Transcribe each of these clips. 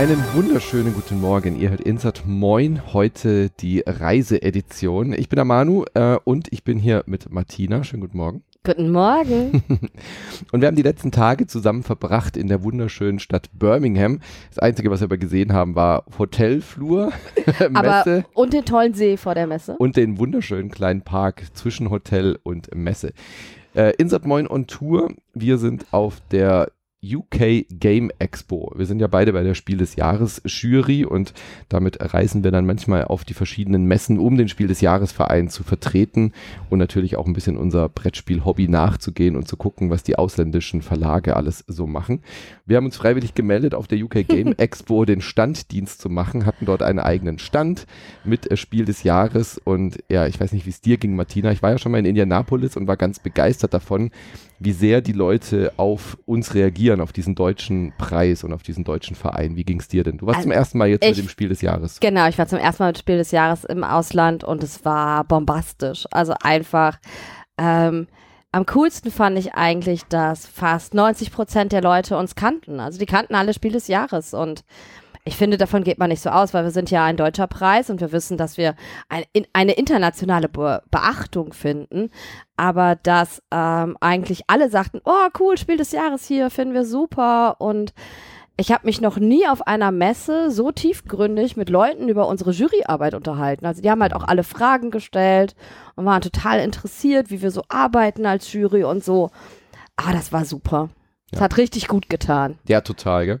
Einen wunderschönen guten Morgen. Ihr hört Insert Moin, heute die Reiseedition. Ich bin der Manu äh, und ich bin hier mit Martina. Schönen guten Morgen. Guten Morgen. und wir haben die letzten Tage zusammen verbracht in der wunderschönen Stadt Birmingham. Das Einzige, was wir aber gesehen haben, war Hotelflur, Messe. Aber und den tollen See vor der Messe. Und den wunderschönen kleinen Park zwischen Hotel und Messe. Äh, Insert Moin on Tour. Wir sind auf der UK Game Expo. Wir sind ja beide bei der Spiel des Jahres Jury und damit reisen wir dann manchmal auf die verschiedenen Messen, um den Spiel des Jahres Verein zu vertreten und natürlich auch ein bisschen unser Brettspiel-Hobby nachzugehen und zu gucken, was die ausländischen Verlage alles so machen. Wir haben uns freiwillig gemeldet, auf der UK Game Expo den Standdienst zu machen, hatten dort einen eigenen Stand mit äh, Spiel des Jahres und ja, ich weiß nicht, wie es dir ging, Martina. Ich war ja schon mal in Indianapolis und war ganz begeistert davon, wie sehr die Leute auf uns reagieren, auf diesen deutschen Preis und auf diesen deutschen Verein. Wie ging es dir denn? Du warst also zum ersten Mal jetzt ich, mit dem Spiel des Jahres. Genau, ich war zum ersten Mal mit dem Spiel des Jahres im Ausland und es war bombastisch. Also einfach. Ähm, am coolsten fand ich eigentlich, dass fast 90 Prozent der Leute uns kannten. Also die kannten alle Spiel des Jahres und ich finde, davon geht man nicht so aus, weil wir sind ja ein deutscher Preis und wir wissen, dass wir ein, in, eine internationale Be Beachtung finden. Aber dass ähm, eigentlich alle sagten, oh cool, Spiel des Jahres hier, finden wir super. Und ich habe mich noch nie auf einer Messe so tiefgründig mit Leuten über unsere Juryarbeit unterhalten. Also die haben halt auch alle Fragen gestellt und waren total interessiert, wie wir so arbeiten als Jury und so. Ah, das war super. Das ja. hat richtig gut getan. Ja, total, gell?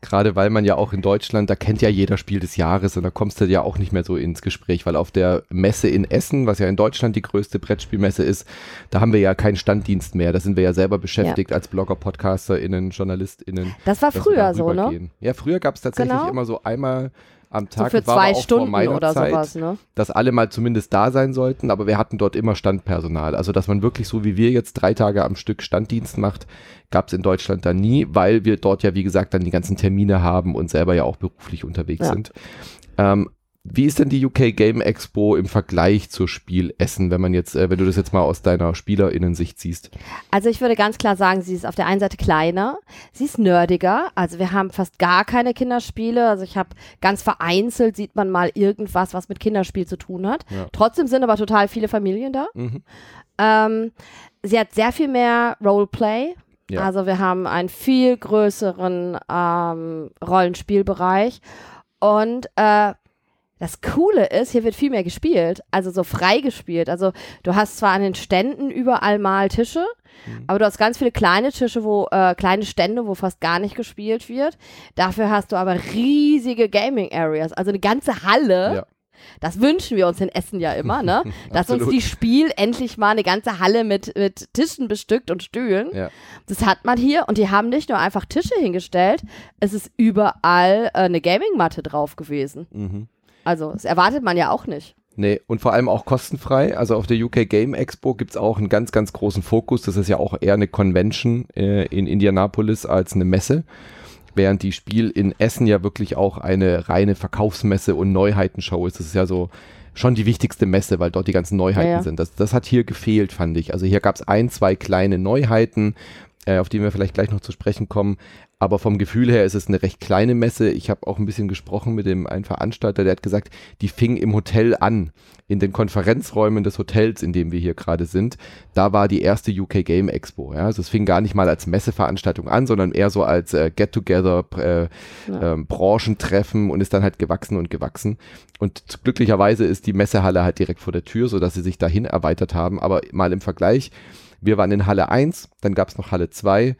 Gerade weil man ja auch in Deutschland, da kennt ja jeder Spiel des Jahres und da kommst du ja auch nicht mehr so ins Gespräch, weil auf der Messe in Essen, was ja in Deutschland die größte Brettspielmesse ist, da haben wir ja keinen Standdienst mehr. Da sind wir ja selber beschäftigt ja. als Blogger, PodcasterInnen, JournalistInnen. Das war früher so, ne? Gehen. Ja, früher gab es tatsächlich genau. immer so einmal am Tag. So für zwei Stunden oder Zeit, sowas, ne? Dass alle mal zumindest da sein sollten, aber wir hatten dort immer Standpersonal. Also, dass man wirklich so wie wir jetzt drei Tage am Stück Standdienst macht, gab es in Deutschland dann nie, weil wir dort ja, wie gesagt, dann die ganzen Termine haben und selber ja auch beruflich unterwegs ja. sind. Ähm, wie ist denn die UK Game Expo im Vergleich zur Spiel Essen, wenn man jetzt, äh, wenn du das jetzt mal aus deiner SpielerInnen-Sicht siehst? Also ich würde ganz klar sagen, sie ist auf der einen Seite kleiner, sie ist nerdiger, also wir haben fast gar keine Kinderspiele, also ich habe ganz vereinzelt sieht man mal irgendwas, was mit Kinderspiel zu tun hat. Ja. Trotzdem sind aber total viele Familien da. Mhm. Ähm, sie hat sehr viel mehr Roleplay. Ja. Also wir haben einen viel größeren ähm, Rollenspielbereich und äh, das Coole ist, hier wird viel mehr gespielt, also so frei gespielt. Also du hast zwar an den Ständen überall mal Tische, mhm. aber du hast ganz viele kleine Tische, wo äh, kleine Stände, wo fast gar nicht gespielt wird. Dafür hast du aber riesige Gaming Areas, also eine ganze Halle. Ja. Das wünschen wir uns in Essen ja immer, ne? Dass uns die Spiel endlich mal eine ganze Halle mit, mit Tischen bestückt und Stühlen. Ja. Das hat man hier und die haben nicht nur einfach Tische hingestellt, es ist überall äh, eine Gaming-Matte drauf gewesen. Mhm. Also, das erwartet man ja auch nicht. Nee, und vor allem auch kostenfrei. Also auf der UK Game Expo gibt es auch einen ganz, ganz großen Fokus. Das ist ja auch eher eine Convention äh, in Indianapolis als eine Messe. Während die Spiel in Essen ja wirklich auch eine reine Verkaufsmesse und Neuheitenshow ist. Das ist ja so schon die wichtigste Messe, weil dort die ganzen Neuheiten ja, ja. sind. Das, das hat hier gefehlt, fand ich. Also hier gab es ein, zwei kleine Neuheiten, äh, auf die wir vielleicht gleich noch zu sprechen kommen. Aber vom Gefühl her ist es eine recht kleine Messe. Ich habe auch ein bisschen gesprochen mit dem einen Veranstalter, der hat gesagt, die fing im Hotel an, in den Konferenzräumen des Hotels, in dem wir hier gerade sind. Da war die erste UK Game Expo. Ja? Also es fing gar nicht mal als Messeveranstaltung an, sondern eher so als äh, Get-Together, äh, ja. ähm, Branchentreffen und ist dann halt gewachsen und gewachsen. Und glücklicherweise ist die Messehalle halt direkt vor der Tür, sodass sie sich dahin erweitert haben. Aber mal im Vergleich, wir waren in Halle 1, dann gab es noch Halle 2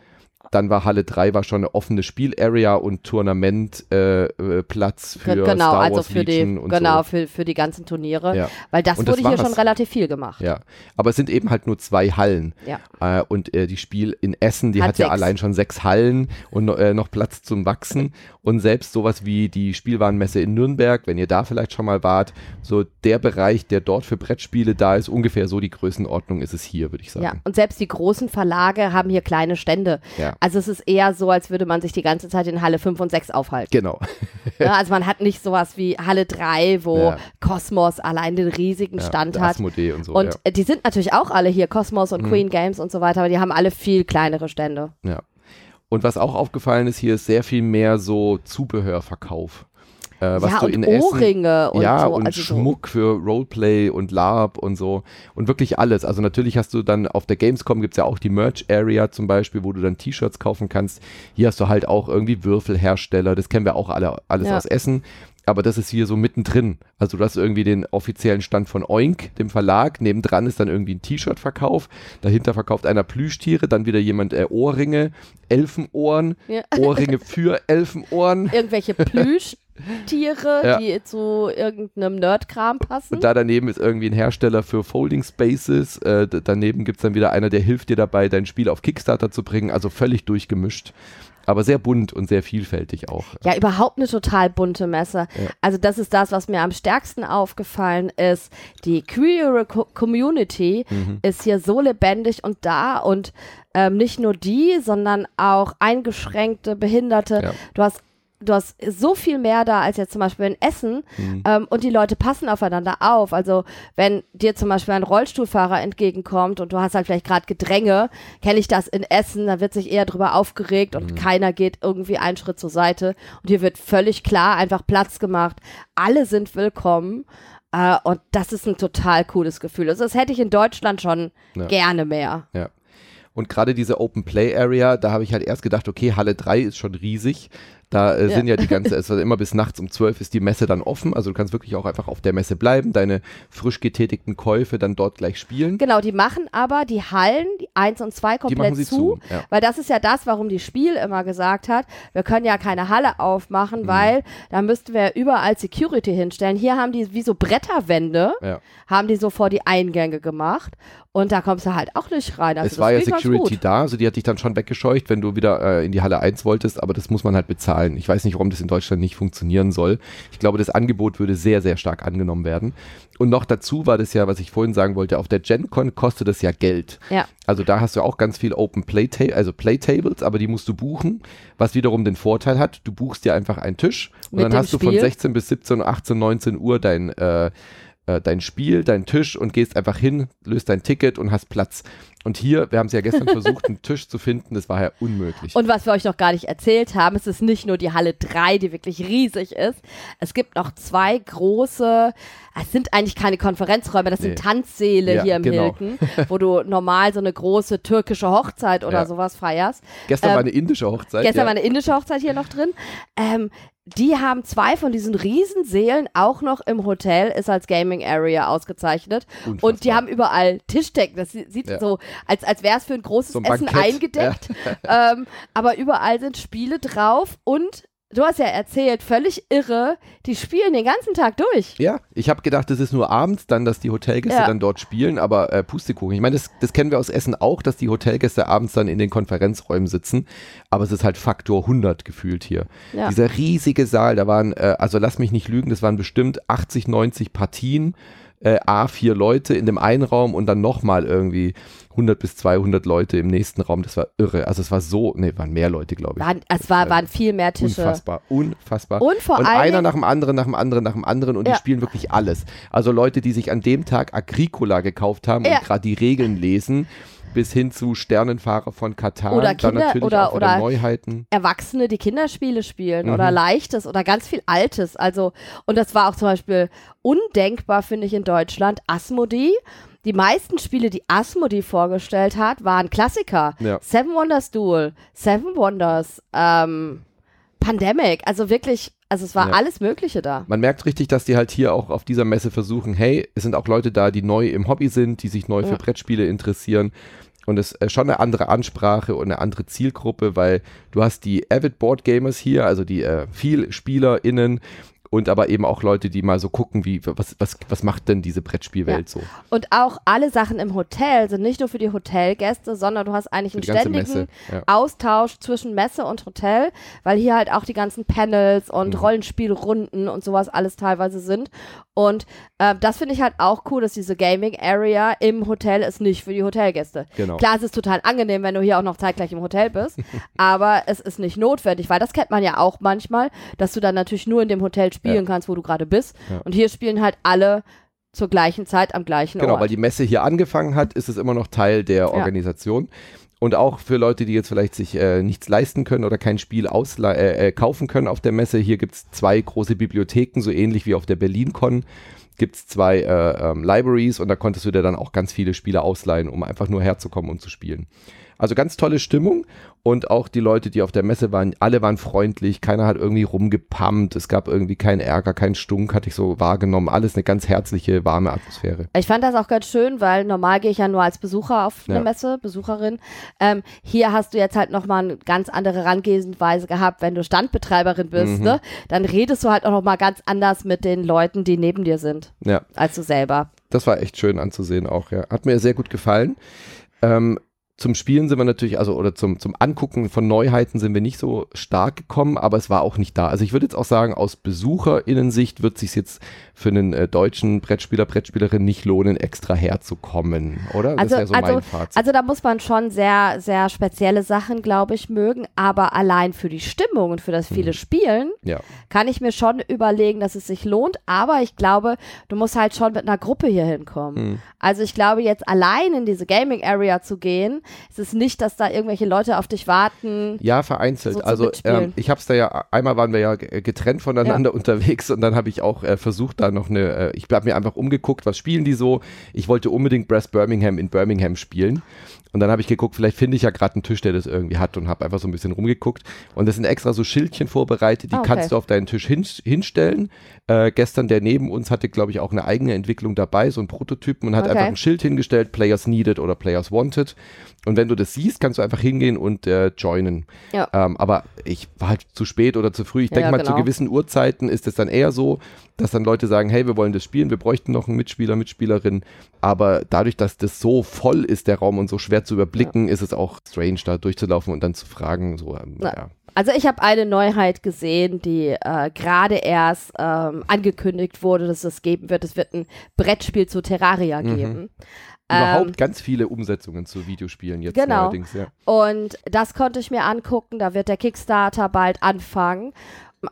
dann war Halle 3 war schon eine offene Spielarea und Tournamentplatz äh, äh für genau, Star also Wars also für Legion die, und genau, so. für, für die ganzen Turniere. Ja. Weil das und wurde das hier schon relativ viel gemacht. Ja, aber es sind eben halt nur zwei Hallen. Ja. Äh, und äh, die Spiel in Essen, die hat, hat ja allein schon sechs Hallen und äh, noch Platz zum Wachsen. Und selbst sowas wie die Spielwarenmesse in Nürnberg, wenn ihr da vielleicht schon mal wart, so der Bereich, der dort für Brettspiele da ist, ungefähr so die Größenordnung ist es hier, würde ich sagen. Ja, und selbst die großen Verlage haben hier kleine Stände. Ja. Also es ist eher so, als würde man sich die ganze Zeit in Halle 5 und 6 aufhalten. Genau. ja, also man hat nicht sowas wie Halle 3, wo ja. Cosmos allein den riesigen Stand hat. Asmodee und so. Und die sind natürlich auch alle hier, Cosmos und mhm. Queen Games und so weiter, aber die haben alle viel kleinere Stände. Ja. Und was auch aufgefallen ist, hier ist sehr viel mehr so Zubehörverkauf. Äh, was ja, du und in Ohrringe Essen, und ja, so. und also so. Schmuck für Roleplay und LARP und so. Und wirklich alles. Also natürlich hast du dann auf der Gamescom gibt es ja auch die Merch-Area zum Beispiel, wo du dann T-Shirts kaufen kannst. Hier hast du halt auch irgendwie Würfelhersteller. Das kennen wir auch alle, alles Ja. aus Essen. Aber das ist hier so mittendrin. Also du hast irgendwie den offiziellen Stand von Oink, dem Verlag. Nebendran ist dann irgendwie ein T-Shirt-Verkauf. Dahinter verkauft einer Plüschtiere. Dann wieder jemand äh, Ohrringe, Elfenohren, Ja. Ohrringe für Elfenohren. Irgendwelche Plüschtiere, Ja. die zu irgendeinem Nerdkram passen. Und da daneben ist irgendwie ein Hersteller für Folding Spaces. Äh, daneben gibt es dann wieder einer, der hilft dir dabei, dein Spiel auf Kickstarter zu bringen. Also völlig durchgemischt. Aber sehr bunt und sehr vielfältig auch. Ja, überhaupt eine total bunte Messe. Ja. Also das ist das, was mir am stärksten aufgefallen ist. Die queere Co Community Mhm. ist hier so lebendig und da und ähm, nicht nur die, sondern auch eingeschränkte, Behinderte. Ja. Du hast Du hast so viel mehr da als jetzt zum Beispiel in Essen Mhm. ähm, und die Leute passen aufeinander auf. Also wenn dir zum Beispiel ein Rollstuhlfahrer entgegenkommt und du hast halt vielleicht gerade Gedränge, kenne ich das in Essen, da wird sich eher drüber aufgeregt und keiner geht irgendwie einen Schritt zur Seite. Und hier wird völlig klar einfach Platz gemacht. Alle sind willkommen. Äh, und das ist ein total cooles Gefühl. Also das hätte ich in Deutschland schon Ja. gerne mehr. Ja. Und gerade diese Open Play Area, da habe ich halt erst gedacht, okay, Halle 3 ist schon riesig. Da äh, Ja. sind ja die ganze, es war immer bis nachts um 12 ist die Messe dann offen. Also du kannst wirklich auch einfach auf der Messe bleiben, deine frisch getätigten Käufe dann dort gleich spielen. Genau, die machen aber die Hallen, die 1 und 2 Die komplett zu. zu. Ja. Weil das ist ja das, warum die Spiel immer gesagt hat, wir können ja keine Halle aufmachen, Mhm. weil da müssten wir überall Security hinstellen. Hier haben die wie so Bretterwände, Ja. haben die so vor die Eingänge gemacht und da kommst du halt auch nicht rein. Also es das war ja Security da, also die hat dich dann schon weggescheucht, wenn du wieder äh, in die Halle 1 wolltest, aber das muss man halt bezahlen. Ich weiß nicht, warum das in Deutschland nicht funktionieren soll. Ich glaube, das Angebot würde sehr, sehr stark angenommen werden. Und noch dazu war das ja, was ich vorhin sagen wollte, auf der GenCon kostet es ja Geld. Ja. Also da hast du auch ganz viel Open Play, also Playtables, aber die musst du buchen, was wiederum den Vorteil hat, du buchst dir einfach einen Tisch und Mit dann hast du von Spiel. 16 bis 17, 18, 19 Uhr dein äh, dein Spiel, dein Tisch und gehst einfach hin, löst dein Ticket und hast Platz. Und hier, wir haben es ja gestern versucht, einen Tisch zu finden, das war ja unmöglich. Und was wir euch noch gar nicht erzählt haben, es ist nicht nur die Halle 3, die wirklich riesig ist. Es gibt noch zwei große, es sind eigentlich keine Konferenzräume, das Nee. sind Tanzsäle Ja, hier im genau. Hilton, wo du normal so eine große türkische Hochzeit oder Ja. sowas feierst. Gestern ähm, war eine indische Hochzeit. Gestern ja. war eine indische Hochzeit hier noch drin. Ähm, die haben zwei von diesen Riesensälen auch noch im Hotel, ist als Gaming Area ausgezeichnet. Und die Unfassbar. haben überall Tischdecken. Das sie- sieht Ja. so, als, als wäre es für ein großes So ein Essen eingedeckt. ähm, aber überall sind Spiele drauf und du hast ja erzählt, völlig irre, die spielen den ganzen Tag durch. Ja, ich habe gedacht, das ist nur abends dann, dass die Hotelgäste Ja. dann dort spielen, aber äh, Pustekuchen. Ich meine, das, das kennen wir aus Essen auch, dass die Hotelgäste abends dann in den Konferenzräumen sitzen, aber es ist halt Faktor 100 gefühlt hier. Ja. Dieser riesige Saal, da waren, äh, also lass mich nicht lügen, das waren bestimmt 80, 90 Partien, äh, A4 Leute in dem einen Raum und dann nochmal irgendwie 100 bis 200 Leute im nächsten Raum. Das war irre. Also es war so, nee, waren mehr Leute, glaube ich. Waren, es war, waren viel mehr Tische. Unfassbar, unfassbar. Und vor und allen einer nach dem anderen, nach dem anderen, nach dem anderen und Ja. die spielen wirklich alles. Also Leute, die sich an dem Tag Agricola gekauft haben Ja. und gerade die Regeln lesen, bis hin zu Sternenfahrer von Katar, Oder dann Kinder- natürlich oder- oder- Neuheiten. Erwachsene, die Kinderspiele spielen Mhm. oder Leichtes oder ganz viel Altes. Also, und das war auch zum Beispiel undenkbar, finde ich, in Deutschland. Asmodee. Die meisten Spiele, die Asmodee vorgestellt hat, waren Klassiker. Ja. Seven Wonders Duel, Seven Wonders, ähm, Pandemic. Also wirklich, also es war Ja. alles Mögliche da. Man merkt richtig, dass die halt hier auch auf dieser Messe versuchen, hey, es sind auch Leute da, die neu im Hobby sind, die sich neu für Ja. Brettspiele interessieren. Und es ist schon eine andere Ansprache und eine andere Zielgruppe, weil du hast die Avid Board Gamers hier, also die äh, viel SpielerInnen und aber eben auch Leute, die mal so gucken, wie, was, was, was macht denn diese Brettspielwelt so? Und auch alle Sachen im Hotel sind nicht nur für die Hotelgäste, sondern du hast eigentlich einen ständigen. Ja. Austausch zwischen Messe und Hotel, weil hier halt auch die ganzen Panels und Mhm. Rollenspielrunden und sowas alles teilweise sind. Und äh, das finde ich halt auch cool, dass diese Gaming Area im Hotel ist nicht für die Hotelgäste. Genau. Klar, es ist total angenehm, wenn du hier auch noch zeitgleich im Hotel bist, aber es ist nicht notwendig, weil das kennt man ja auch manchmal, dass du dann natürlich nur in dem Hotel spielen kannst, wo du gerade bist. Ja. Und hier spielen halt alle zur gleichen Zeit am gleichen Genau, Ort. weil die Messe hier angefangen hat, ist es immer noch Teil der Organisation. Und auch für Leute, die jetzt vielleicht sich äh, nichts leisten können oder kein Spiel äh, äh, kaufen können auf der Messe, hier gibt es zwei große Bibliotheken, so ähnlich wie auf der BerlinCon gibt es zwei äh, ähm, Libraries und da konntest du dir dann auch ganz viele Spiele ausleihen, um einfach nur herzukommen und zu spielen. Also ganz tolle Stimmung und auch die Leute, die auf der Messe waren, alle waren freundlich, keiner hat irgendwie rumgepammt, es gab irgendwie keinen Ärger, keinen Stunk, hatte ich so wahrgenommen. Alles eine ganz herzliche, warme Atmosphäre. Ich fand das auch ganz schön, weil normal gehe ich ja nur als Besucher auf eine ja. Messe, Besucherin. Ähm, hier hast du jetzt halt nochmal eine ganz andere Herangehensweise gehabt, wenn du Standbetreiberin bist, mhm. ne? Dann redest du halt auch nochmal ganz anders mit den Leuten, die neben dir sind, ja. als du selber. Das war echt schön anzusehen auch, ja. Hat mir sehr gut gefallen. Ähm, zum Spielen sind wir natürlich, also oder zum, zum Angucken von Neuheiten sind wir nicht so stark gekommen, aber es war auch nicht da. Also ich würde jetzt auch sagen, aus BesucherInnensicht wird es sich jetzt für einen äh, deutschen Brettspieler, Brettspielerin nicht lohnen, extra herzukommen, oder? Also, so also, also da muss man schon sehr, sehr spezielle Sachen, glaube ich, mögen, aber allein für die Stimmung und für das viele mhm. Spielen ja. kann ich mir schon überlegen, dass es sich lohnt, aber ich glaube, du musst halt schon mit einer Gruppe hier hinkommen. Mhm. Also ich glaube, jetzt allein in diese Gaming Area zu gehen, es ist nicht, dass da irgendwelche Leute auf dich warten. Ja, vereinzelt. So also ähm, ich habe es da ja, einmal waren wir ja getrennt voneinander ja. unterwegs und dann habe ich auch äh, versucht, da noch eine, äh, ich habe mir einfach umgeguckt, was spielen die so. Ich wollte unbedingt Brass Birmingham in Birmingham spielen. Und dann habe ich geguckt, vielleicht finde ich ja gerade einen Tisch, der das irgendwie hat und habe einfach so ein bisschen rumgeguckt. Und das sind extra so Schildchen vorbereitet, die ah, okay. kannst du auf deinen Tisch hin, hinstellen. Äh, gestern der neben uns hatte, glaube ich, auch eine eigene Entwicklung dabei, so ein Prototypen und hat okay. einfach ein Schild hingestellt, Players Needed oder Players Wanted. Und wenn du das siehst, kannst du einfach hingehen und äh, joinen. Ja. Ähm, aber ich war halt zu spät oder zu früh. Ich denke ja, mal, genau. zu gewissen Uhrzeiten ist es dann eher so, dass dann Leute sagen, hey, wir wollen das spielen, wir bräuchten noch einen Mitspieler, Mitspielerin. Aber dadurch, dass das so voll ist, der Raum, und so schwer zu überblicken, ja. ist es auch strange, da durchzulaufen und dann zu fragen. So, ähm, ja. Also ich habe eine Neuheit gesehen, die äh, gerade erst ähm, angekündigt wurde, dass es geben wird. Es wird ein Brettspiel zu Terraria mhm. geben. Überhaupt ähm, ganz viele Umsetzungen zu Videospielen jetzt genau. neuerdings, ja. Und das konnte ich mir angucken. Da wird der Kickstarter bald anfangen.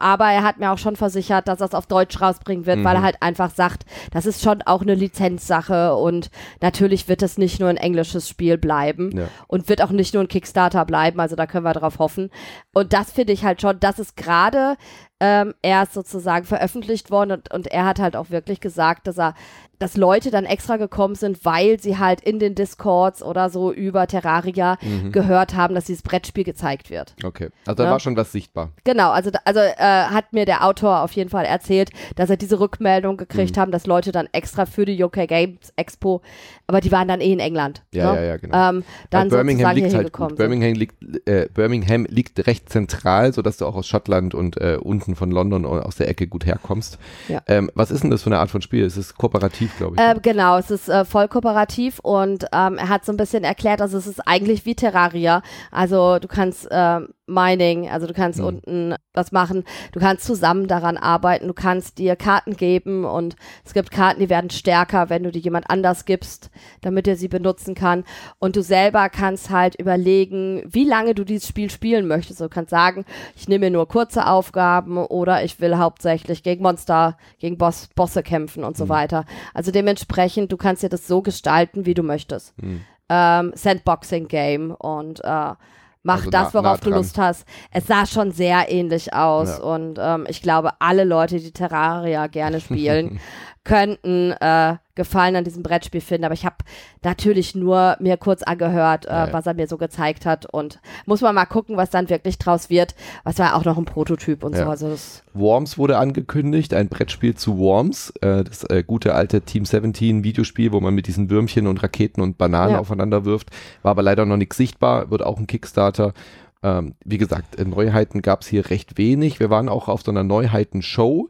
Aber er hat mir auch schon versichert, dass er es auf Deutsch rausbringen wird, mhm. weil er halt einfach sagt, das ist schon auch eine Lizenzsache und natürlich wird es nicht nur ein englisches Spiel bleiben ja. und wird auch nicht nur ein Kickstarter bleiben, also da können wir drauf hoffen. Und das finde ich halt schon, das ist gerade ähm, erst sozusagen veröffentlicht worden und, und er hat halt auch wirklich gesagt, dass er dass Leute dann extra gekommen sind, weil sie halt in den Discords oder so über Terraria mhm. gehört haben, dass dieses Brettspiel gezeigt wird. Okay, also da ja? war schon was sichtbar. Genau, also, also äh, hat mir der Autor auf jeden Fall erzählt, dass er diese Rückmeldung gekriegt mhm. haben, dass Leute dann extra für die UK Games Expo, aber die waren dann eh in England. Ja, ne? ja, ja, genau. Ähm, dann Birmingham liegt halt. Birmingham liegt, äh, Birmingham liegt recht zentral, sodass du auch aus Schottland und äh, unten von London aus der Ecke gut herkommst. Ja. Ähm, was ist denn das für eine Art von Spiel? Ist es kooperativ? kooperativ, glaube ich. Äh, genau, es ist äh, voll kooperativ und ähm, er hat so ein bisschen erklärt, also es ist eigentlich wie Terraria. Also du kannst äh, Mining, also du kannst mhm. unten was machen, du kannst zusammen daran arbeiten, du kannst dir Karten geben und es gibt Karten, die werden stärker, wenn du die jemand anders gibst, damit er sie benutzen kann. Und du selber kannst halt überlegen, wie lange du dieses Spiel spielen möchtest. Du kannst sagen, ich nehme mir nur kurze Aufgaben oder ich will hauptsächlich gegen Monster, gegen Boss, Bosse kämpfen und so mhm. weiter. Also dementsprechend, du kannst dir das so gestalten, wie du möchtest. Mhm. Ähm, Sandboxing-Game und äh, mach also das, worauf nah du Lust hast. Es sah schon sehr ähnlich aus ja. und ähm, ich glaube, alle Leute, die Terraria gerne spielen, könnten äh, Gefallen an diesem Brettspiel finden. Aber ich habe natürlich nur mir kurz angehört, äh, ja, ja. was er mir so gezeigt hat. Und muss man mal gucken, was dann wirklich draus wird. Was war auch noch ein Prototyp und ja. so. Also Worms wurde angekündigt, ein Brettspiel zu Worms. Äh, das äh, gute alte Team 17 Videospiel, wo man mit diesen Würmchen und Raketen und Bananen aufeinander wirft. War aber leider noch nichts sichtbar, wird auch ein Kickstarter. Ähm, wie gesagt, Neuheiten gab es hier recht wenig. Wir waren auch auf so einer Neuheiten-Show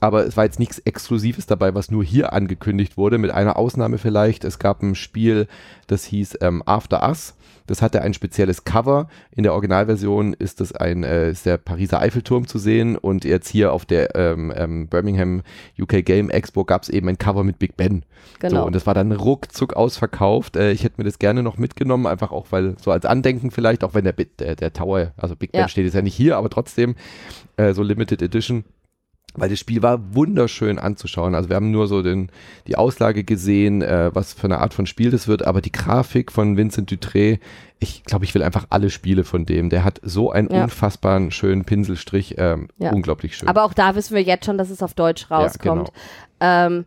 aber es war jetzt nichts Exklusives dabei, was nur hier angekündigt wurde, mit einer Ausnahme vielleicht. Es gab ein Spiel, das hieß ähm, After Us. Das hatte ein spezielles Cover. In der Originalversion ist das ein, äh, ist der Pariser Eiffelturm zu sehen und jetzt hier auf der ähm, ähm, Birmingham UK Game Expo gab es eben ein Cover mit Big Ben. Genau. So, und das war dann ruckzuck ausverkauft. Äh, ich hätte mir das gerne noch mitgenommen, einfach auch, weil so als Andenken vielleicht, auch wenn der, der, der Tower, also Big Ben ja. steht jetzt ja nicht hier, aber trotzdem äh, so Limited Edition weil das Spiel war wunderschön anzuschauen. Also wir haben nur so den, die Auslage gesehen, äh, was für eine Art von Spiel das wird, aber die Grafik von Vincent Dutré, ich glaube, ich will einfach alle Spiele von dem. Der hat so einen ja. unfassbaren schönen Pinselstrich, ähm, ja. unglaublich schön. Aber auch da wissen wir jetzt schon, dass es auf Deutsch rauskommt. Ja, genau. ähm,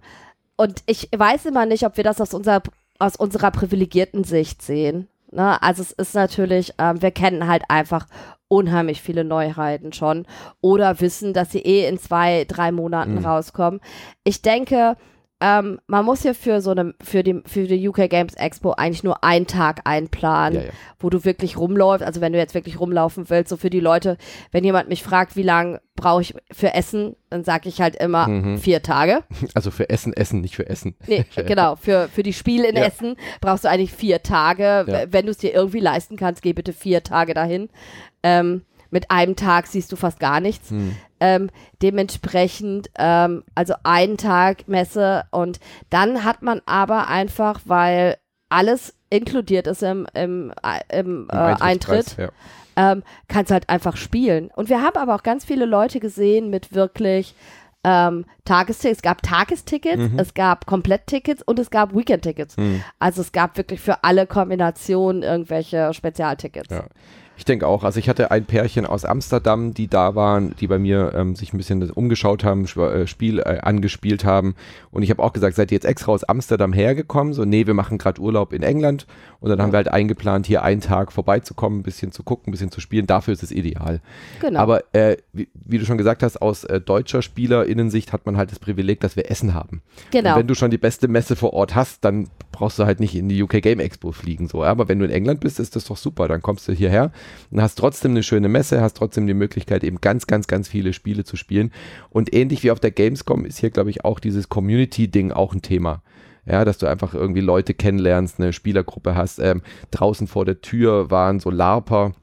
und ich weiß immer nicht, ob wir das aus unserer, aus unserer privilegierten Sicht sehen. Ne? Also es ist natürlich, ähm, wir kennen halt einfach unheimlich viele Neuheiten schon oder wissen, dass sie eh in zwei, drei Monaten mhm. rauskommen. Ich denke, ähm, man muss ja für so eine, für die, für die UK Games Expo eigentlich nur einen Tag einplanen, ja, ja. wo du wirklich rumläufst. Also wenn du jetzt wirklich rumlaufen willst, so für die Leute, wenn jemand mich fragt, wie lange brauche ich für Essen, dann sage ich halt immer mhm. vier Tage. Also für Essen, Essen, nicht für Essen. Nee, genau. Für, für die Spiele in ja. Essen brauchst du eigentlich vier Tage. Wenn du es dir irgendwie leisten kannst, geh bitte vier Tage dahin. Ähm, mit einem Tag siehst du fast gar nichts. Hm. Ähm, dementsprechend, ähm, also einen Tag Messe und dann hat man aber einfach, weil alles inkludiert ist im, im, äh, im, äh, Eintritt, ja. ähm, kannst halt einfach spielen. Und wir haben aber auch ganz viele Leute gesehen mit wirklich ähm, Tagestickets. Es gab Tagestickets, mhm. es gab Kompletttickets und es gab Weekendtickets. Mhm. Also es gab wirklich für alle Kombinationen irgendwelche Spezialtickets. Ja. Ich denke auch. Also ich hatte ein Pärchen aus Amsterdam, die da waren, die bei mir ähm, sich ein bisschen umgeschaut haben, äh, Spiel äh, angespielt haben. Und ich habe auch gesagt, seid ihr jetzt extra aus Amsterdam hergekommen? So, nee, wir machen gerade Urlaub in England. Und dann ja. haben wir halt eingeplant, hier einen Tag vorbeizukommen, ein bisschen zu gucken, ein bisschen zu spielen. Dafür ist es ideal. Genau. Aber äh, wie, wie, du schon gesagt hast, aus äh, deutscher Spielerinnensicht hat man halt das Privileg, dass wir Essen haben. Genau. Und wenn du schon die beste Messe vor Ort hast, dann brauchst du halt nicht in die UK Game Expo fliegen. So. Aber wenn du in England bist, ist das doch super. Dann kommst du hierher und hast trotzdem eine schöne Messe, hast trotzdem die Möglichkeit, eben ganz, ganz, ganz viele Spiele zu spielen. Und ähnlich wie auf der Gamescom ist hier, glaube ich, auch dieses Community-Ding auch ein Thema. Ja, dass du einfach irgendwie Leute kennenlernst, eine Spielergruppe hast. Ähm, draußen vor der Tür waren so LARPer,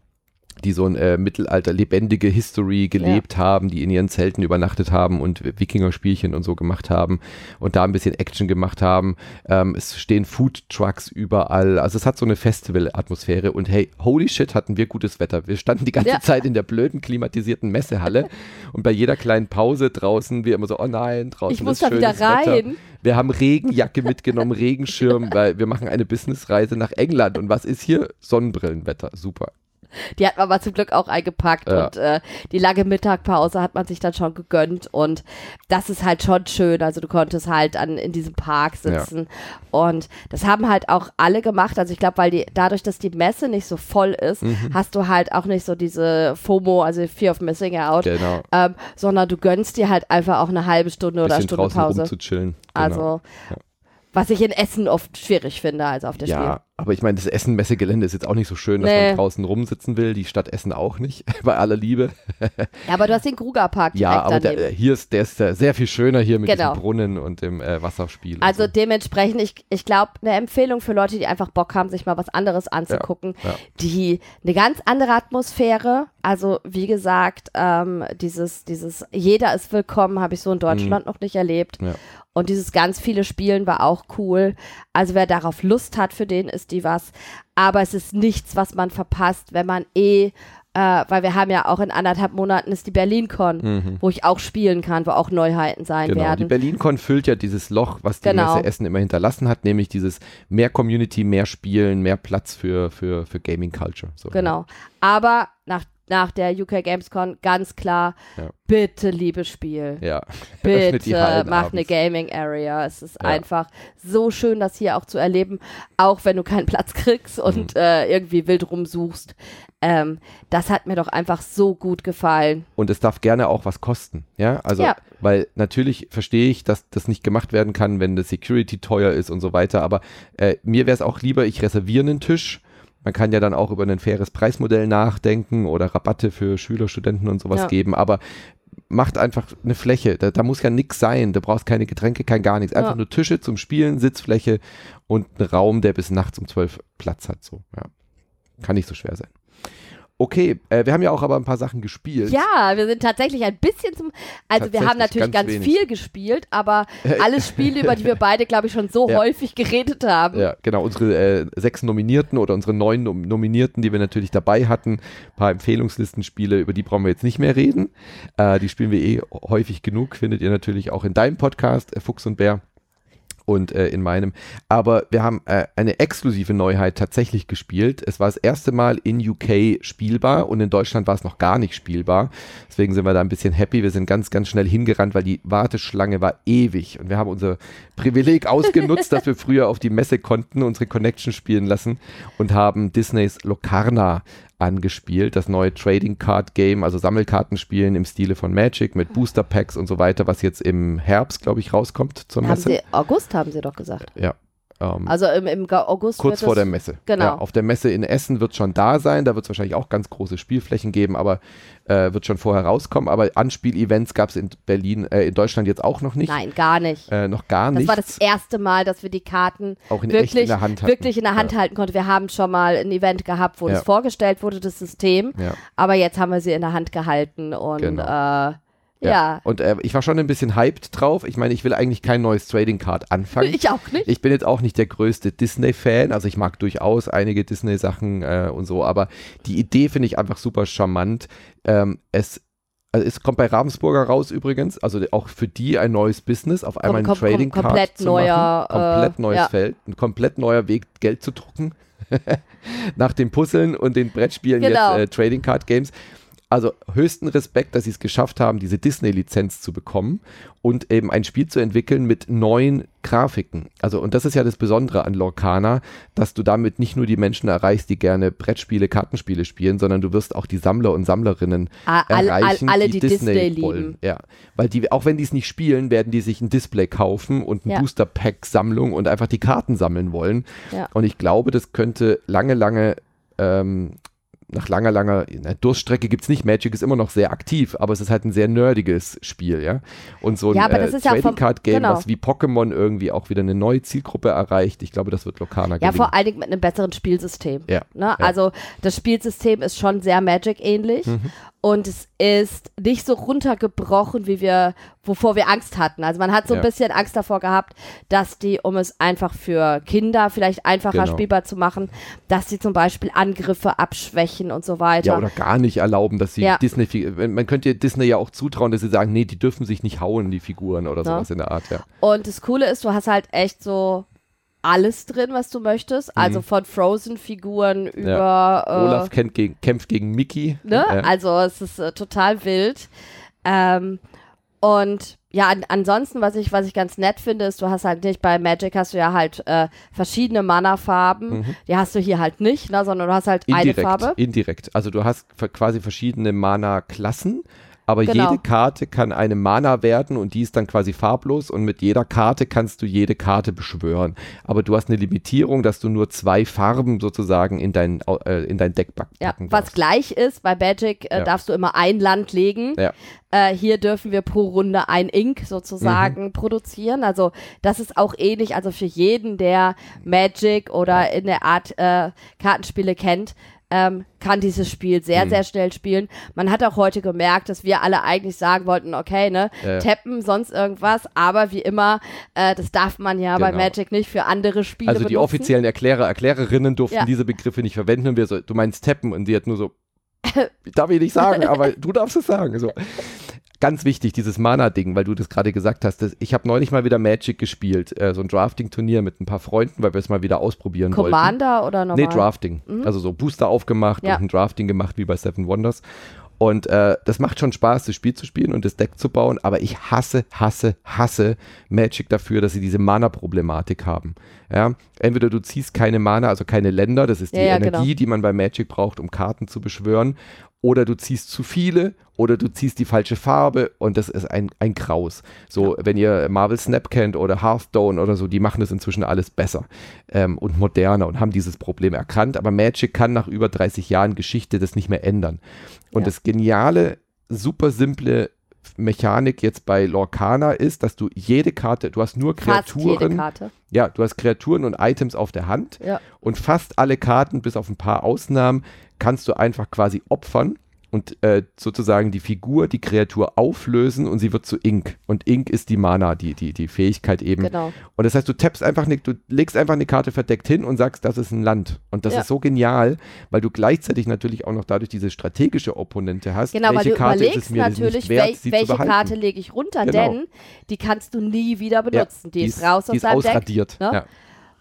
die so ein äh, Mittelalter lebendige History gelebt ja. haben, die in ihren Zelten übernachtet haben und Wikinger-Spielchen und so gemacht haben und da ein bisschen Action gemacht haben. Ähm, es stehen Food Trucks überall. Also es hat so eine Festival-Atmosphäre und hey, holy shit, hatten wir gutes Wetter. Wir standen die ganze ja. Zeit in der blöden klimatisierten Messehalle und bei jeder kleinen Pause draußen wir immer so, oh nein, draußen ich muss ist da wieder rein. Wetter. Wir haben Regenjacke mitgenommen, Regenschirm, weil wir machen eine Businessreise nach England und was ist hier? Sonnenbrillenwetter, super. Die hat man aber zum Glück auch eingepackt ja. und äh, die lange Mittagpause hat man sich dann schon gegönnt und das ist halt schon schön. Also du konntest halt an, in diesem Park sitzen ja. und das haben halt auch alle gemacht. Also ich glaube, weil die dadurch, dass die Messe nicht so voll ist, mhm. hast du halt auch nicht so diese FOMO, also Fear of Missing Out, genau. ähm, sondern du gönnst dir halt einfach auch eine halbe Stunde oder Stunde Pause. Zu chillen. Genau. Also ja. Was ich in Essen oft schwierig finde als auf der ja, Spiel. Aber ich meine, das Essen-Messegelände ist jetzt auch nicht so schön, dass nee. man draußen rumsitzen will. Die Stadt Essen auch nicht, bei aller Liebe. ja, aber du hast den Krugerpark Ja, aber der, hier ist, der ist sehr viel schöner hier mit genau. dem Brunnen und dem äh, Wasserspiel. Also so. dementsprechend, ich, ich glaube, eine Empfehlung für Leute, die einfach Bock haben, sich mal was anderes anzugucken. Ja, ja. Die eine ganz andere Atmosphäre. Also wie gesagt, ähm, dieses, dieses jeder ist willkommen, habe ich so in Deutschland mhm. noch nicht erlebt. Ja. Und dieses ganz viele Spielen war auch cool. Also wer darauf Lust hat, für den ist die was. Aber es ist nichts, was man verpasst, wenn man eh äh, weil wir haben ja auch in anderthalb Monaten ist die BerlinCon, mhm. wo ich auch spielen kann, wo auch Neuheiten sein genau. werden. Die BerlinCon füllt ja dieses Loch, was die genau. Messe Essen immer hinterlassen hat, nämlich dieses mehr Community, mehr Spielen, mehr Platz für, für, für Gaming Culture. So, genau. Aber nach nach der UK Gamescom ganz klar, ja. bitte liebes Spiel. Ja. Bitte mach eine Gaming Area. Es ist ja. einfach so schön, das hier auch zu erleben, auch wenn du keinen Platz kriegst und mhm. äh, irgendwie wild rumsuchst. Ähm, das hat mir doch einfach so gut gefallen. Und es darf gerne auch was kosten, ja? Also, ja. weil natürlich verstehe ich, dass das nicht gemacht werden kann, wenn das Security teuer ist und so weiter, aber äh, mir wäre es auch lieber, ich reserviere einen Tisch man kann ja dann auch über ein faires Preismodell nachdenken oder Rabatte für Schüler, Studenten und sowas ja. geben, aber macht einfach eine Fläche. Da, da muss ja nichts sein. Du brauchst keine Getränke, kein gar nichts. Einfach ja. nur Tische zum Spielen, Sitzfläche und einen Raum, der bis nachts um zwölf Platz hat. So, ja. Kann nicht so schwer sein. Okay, äh, wir haben ja auch aber ein paar Sachen gespielt. Ja, wir sind tatsächlich ein bisschen zum. Also, wir haben natürlich ganz, ganz viel gespielt, aber alle Spiele, über die wir beide, glaube ich, schon so ja. häufig geredet haben. Ja, genau. Unsere äh, sechs Nominierten oder unsere neun Nom Nominierten, die wir natürlich dabei hatten, ein paar Empfehlungslistenspiele, über die brauchen wir jetzt nicht mehr reden. Äh, die spielen wir eh häufig genug, findet ihr natürlich auch in deinem Podcast, äh, Fuchs und Bär und äh, in meinem. Aber wir haben äh, eine exklusive Neuheit tatsächlich gespielt. Es war das erste Mal in UK spielbar und in Deutschland war es noch gar nicht spielbar. Deswegen sind wir da ein bisschen happy. Wir sind ganz, ganz schnell hingerannt, weil die Warteschlange war ewig und wir haben unser Privileg ausgenutzt, dass wir früher auf die Messe konnten, unsere Connection spielen lassen und haben Disneys Locarna angespielt, das neue Trading Card Game, also Sammelkartenspielen im Stile von Magic mit Booster Packs und so weiter, was jetzt im Herbst, glaube ich, rauskommt zur Messe. Haben Sie, August haben Sie doch gesagt. Ja, ähm, also im, im August. Kurz vor der Messe. Genau. Ja, auf der Messe in Essen wird schon da sein. Da wird es wahrscheinlich auch ganz große Spielflächen geben, aber äh, wird schon vorher rauskommen. Aber Anspiel-Events gab es in Berlin, äh, in Deutschland jetzt auch noch nicht. Nein, gar nicht. Äh, noch gar nicht. Das war das erste Mal, dass wir die Karten auch in wirklich, in der Hand hatten. wirklich in der Hand ja. halten konnten. Wir haben schon mal ein Event gehabt, wo ja. das vorgestellt wurde, das System. Aber jetzt haben wir sie in der Hand gehalten und genau. Ja. ja. Und äh, ich war schon ein bisschen hyped drauf. Ich meine, ich will eigentlich kein neues Trading Card anfangen. Ich auch nicht. Ich bin jetzt auch nicht der größte Disney-Fan. Also ich mag durchaus einige Disney-Sachen äh, und so, aber die Idee finde ich einfach super charmant. Ähm, es also es kommt bei Ravensburger raus übrigens, also auch für die ein neues Business, auf einmal kom, ein Trading Card komplett zu neuer, machen. Komplett äh, neues ja. Feld, ein komplett neuer Weg, Geld zu drucken. Nach den Puzzeln und den Brettspielen Genau. jetzt äh, Trading Card Games also höchsten Respekt, dass sie es geschafft haben, diese Disney-Lizenz zu bekommen und eben ein Spiel zu entwickeln mit neuen Grafiken. Also, und das ist ja das Besondere an Lorcana, dass du damit nicht nur die Menschen erreichst, die gerne Brettspiele, Kartenspiele spielen, sondern du wirst auch die Sammler und Sammlerinnen alle, erreichen, alle, die, die Disney, Disney wollen. lieben. Ja, weil die, auch wenn die es nicht spielen, werden die sich ein Display kaufen und ein Ja. Booster-Pack-Sammlung und einfach die Karten sammeln wollen. Ja. Und ich glaube, das könnte lange, lange ähm, nach langer, langer Durststrecke gibt es nicht. Magic ist immer noch sehr aktiv, aber es ist halt ein sehr nerdiges Spiel, ja. Und so ein Ja, aber äh, ja Trading vom- Card Game, genau. was wie Pokémon irgendwie auch wieder eine neue Zielgruppe erreicht. Ich glaube, das wird Lokana Ja, gelingen. vor allen Dingen mit einem besseren Spielsystem. Ja, Ne? ja. Also das Spielsystem ist schon sehr Magic-ähnlich Mhm. und es ist nicht so runtergebrochen, wie wir, wovor wir Angst hatten. Also man hat so ein Ja. bisschen Angst davor gehabt, dass die, um es einfach für Kinder vielleicht einfacher Genau. spielbar zu machen, dass die zum Beispiel Angriffe abschwächen und so weiter. ja, oder gar nicht erlauben, dass sie Ja. Disney, man könnte Disney ja auch zutrauen, dass sie sagen, nee, die dürfen sich nicht hauen, die Figuren oder Ja. sowas in der Art, ja. Und das Coole ist, du hast halt echt so alles drin, was du möchtest. Also von Frozen-Figuren über äh, Mhm. Olaf kämpft gegen, kämpft gegen Mickey. Ne? Also es ist äh, total wild. Ähm, und ja, an, ansonsten, was ich, was ich ganz nett finde, ist, du hast halt nicht, bei Magic hast du ja halt äh, verschiedene Mana-Farben. Die hast du hier halt nicht, ne, sondern du hast halt eine Mhm. Indirekt, Farbe. indirekt. Also du hast quasi verschiedene Mana-Klassen, aber Genau. jede Karte kann eine Mana werden und die ist dann quasi farblos und mit jeder Karte kannst du jede Karte beschwören. Aber du hast eine Limitierung, dass du nur zwei Farben sozusagen in dein, äh, in dein Deck pack- Ja, packen was darfst. gleich ist, bei Magic äh, Ja. darfst du immer ein Land legen. Ja. Äh, hier dürfen wir pro Runde ein Ink sozusagen Mhm. produzieren. Also das ist auch ähnlich. Also für jeden, der Magic oder in der Art äh, Kartenspiele kennt, ähm, kann dieses Spiel sehr, Mhm. sehr schnell spielen. Man hat auch heute gemerkt, dass wir alle eigentlich sagen wollten, okay, ne, Ja. tappen, sonst irgendwas, aber wie immer, äh, das darf man ja bei Genau. Magic nicht für andere Spiele Also die benutzen. offiziellen Erklärer, Erklärerinnen durften Ja. diese Begriffe nicht verwenden und wir so, du meinst tappen und sie hat nur so, darf ich nicht sagen, aber du darfst es sagen. So. Ganz wichtig, dieses Mana-Ding, weil du das gerade gesagt hast. Das, ich habe neulich mal wieder Magic gespielt, äh, so ein Drafting-Turnier mit ein paar Freunden, weil wir es mal wieder ausprobieren wollten. Commander oder normal? Nee, Drafting. Also so Booster aufgemacht Ja. und ein Drafting gemacht wie bei Seven Wonders. Und äh, das macht schon Spaß, das Spiel zu spielen und das Deck zu bauen, aber ich hasse, hasse, hasse Magic dafür, dass sie diese Mana-Problematik haben. Ja? Entweder du ziehst keine Mana, also keine Länder, das ist die Ja, ja, Energie, genau. die man bei Magic braucht, um Karten zu beschwören, oder du ziehst zu viele oder du ziehst die falsche Farbe und das ist ein, ein Graus. So, wenn ihr Marvel Snap kennt oder Hearthstone oder so, die machen das inzwischen alles besser ähm, und moderner und haben dieses Problem erkannt. Aber Magic kann nach über 30 Jahren Geschichte das nicht mehr ändern. Und Ja. das geniale, super simple Mechanik jetzt bei Lorcana ist, dass du jede Karte, du hast nur Kreaturen. Karte. Ja, du hast Kreaturen und Items auf der Hand Ja. und fast alle Karten, bis auf ein paar Ausnahmen, kannst du einfach quasi opfern und äh, sozusagen die Figur, die Kreatur auflösen und sie wird zu Ink. Und Ink ist die Mana, die, die, die Fähigkeit eben. Genau. Und das heißt, du tappst einfach, ne, du legst einfach eine Karte verdeckt hin und sagst, das ist ein Land. Und das Ja. ist so genial, weil du gleichzeitig natürlich auch noch dadurch diese strategische Opponente hast. Genau, welche weil du Karte ist es überlegst mir natürlich, wert, wel sie zu welche. Karte lege ich runter, Genau. denn die kannst du nie wieder benutzen. die, ist raus die aus ist deinem Deck. ne? Ja.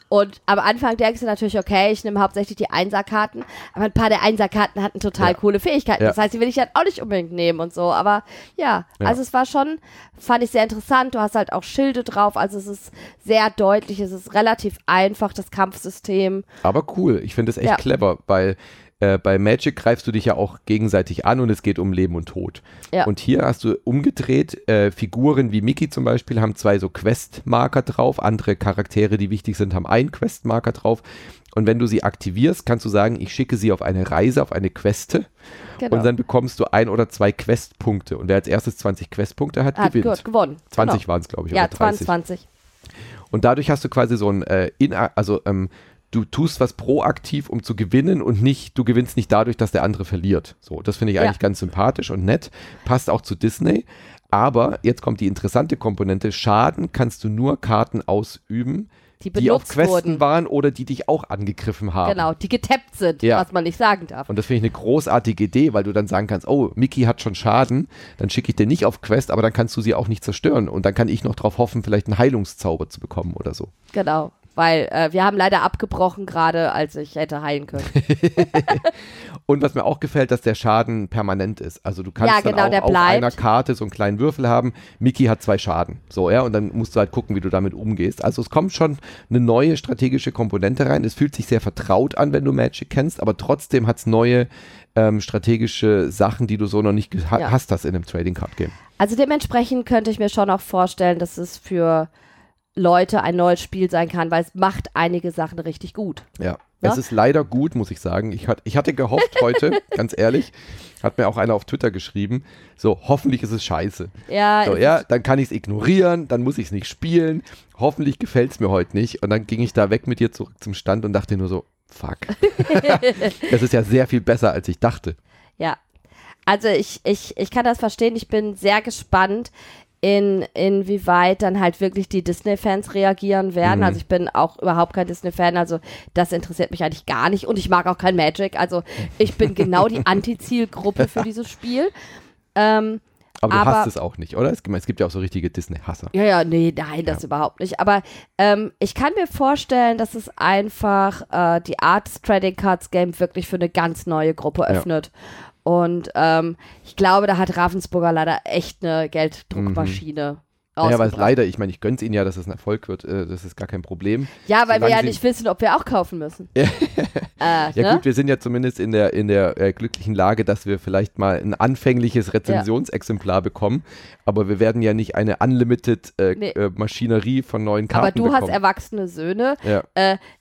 Und am Anfang denkst du natürlich, okay, ich nehme hauptsächlich die Einserkarten, aber ein paar der Einserkarten hatten total Ja. coole Fähigkeiten. Ja. Das heißt, die will ich dann auch nicht unbedingt nehmen und so. Aber ja, Ja. also es war schon, fand ich sehr interessant. Du hast halt auch Schilde drauf, also es ist sehr deutlich, es ist relativ einfach, das Kampfsystem. Aber cool, ich finde es echt clever, weil äh, bei Magic greifst du dich ja auch gegenseitig an und es geht um Leben und Tod. Ja. Und hier hast du umgedreht, äh, Figuren wie Mickey zum Beispiel haben zwei so Questmarker drauf, andere Charaktere, die wichtig sind, haben einen Questmarker drauf. Und wenn du sie aktivierst, kannst du sagen, ich schicke sie auf eine Reise, auf eine Queste Genau. und dann bekommst du ein oder zwei Questpunkte. Und wer als erstes 20 Questpunkte hat, hat gewinnt. gut gewonnen. 20 genau. waren es, glaube ich, Ja, oder 30. 22. Und dadurch hast du quasi so ein, äh, in, also ähm, du tust was proaktiv, um zu gewinnen und nicht, du gewinnst nicht dadurch, dass der andere verliert. So, das finde ich Ja. eigentlich ganz sympathisch und nett. Passt auch zu Disney. Aber jetzt kommt die interessante Komponente. Schaden kannst du nur Karten ausüben, Die die auf Questen wurden. waren oder die dich auch angegriffen haben. Genau, die getappt sind, Ja. was man nicht sagen darf. Und das finde ich eine großartige Idee, weil du dann sagen kannst, oh, Mickey hat schon Schaden, dann schicke ich den nicht auf Quest, aber dann kannst du sie auch nicht zerstören. Und dann kann ich noch darauf hoffen, vielleicht einen Heilungszauber zu bekommen oder so. Genau. Weil äh, wir haben leider abgebrochen gerade, als ich hätte heilen können. Und was mir auch gefällt, dass der Schaden permanent ist. Also du kannst Ja, genau, dann der auch auf einer Karte so einen kleinen Würfel haben. Mickey hat zwei Schaden. So, ja, und dann musst du halt gucken, wie du damit umgehst. Also es kommt schon eine neue strategische Komponente rein. Es fühlt sich sehr vertraut an, wenn du Magic kennst, aber trotzdem hat es neue ähm, strategische Sachen, die du so noch nicht Ja. hast, das in einem Trading Card Game. Also dementsprechend könnte ich mir schon auch vorstellen, dass es für Leute ein neues Spiel sein kann, weil es macht einige Sachen richtig gut. Ja. Ja? Es ist leider gut, muss ich sagen. Ich, hat, ich hatte gehofft heute, ganz ehrlich, hat mir auch einer auf Twitter geschrieben, so, hoffentlich ist es scheiße. Ja, So, es ja, dann kann ich es ignorieren, dann muss ich es nicht spielen. Hoffentlich gefällt es mir heute nicht. Und dann ging ich da weg mit dir zurück zum Stand und dachte nur so, fuck. das ist ja sehr viel besser, als ich dachte. ja. Also ich, ich, ich kann das verstehen. Ich bin sehr gespannt, in, inwieweit dann halt wirklich die Disney-Fans reagieren werden. Mhm. Also ich bin auch überhaupt kein Disney-Fan, also das interessiert mich eigentlich gar nicht und ich mag auch kein Magic. Also ich bin genau die Anti-Zielgruppe für dieses Spiel. Ähm, Aber du Aber- hast es auch nicht, oder? Es, gibt- es gibt ja auch so richtige Disney-Hasser. Ja, ja, nee, nein, das überhaupt nicht. Aber ähm, ich kann mir vorstellen, dass es einfach äh, die Art Trading Cards Game wirklich für eine ganz neue Gruppe Ja. Und ähm, ich glaube, da hat Ravensburger leider echt eine Gelddruckmaschine. Naja, weil es rausgebracht. leider, ich meine, ich gönn's ihnen ja, dass es ein Erfolg wird. Äh, das ist gar kein Problem. Ja, weil wir solange ja sie- nicht wissen, ob wir auch kaufen müssen. äh, Ja ne? gut, wir sind ja zumindest in der, in der äh, glücklichen Lage, dass wir vielleicht mal ein anfängliches Rezensionsexemplar bekommen. Aber wir werden ja nicht eine unlimited äh, Nee. äh, Maschinerie von neuen Karten Aber du hast bekommen. erwachsene Söhne. ja.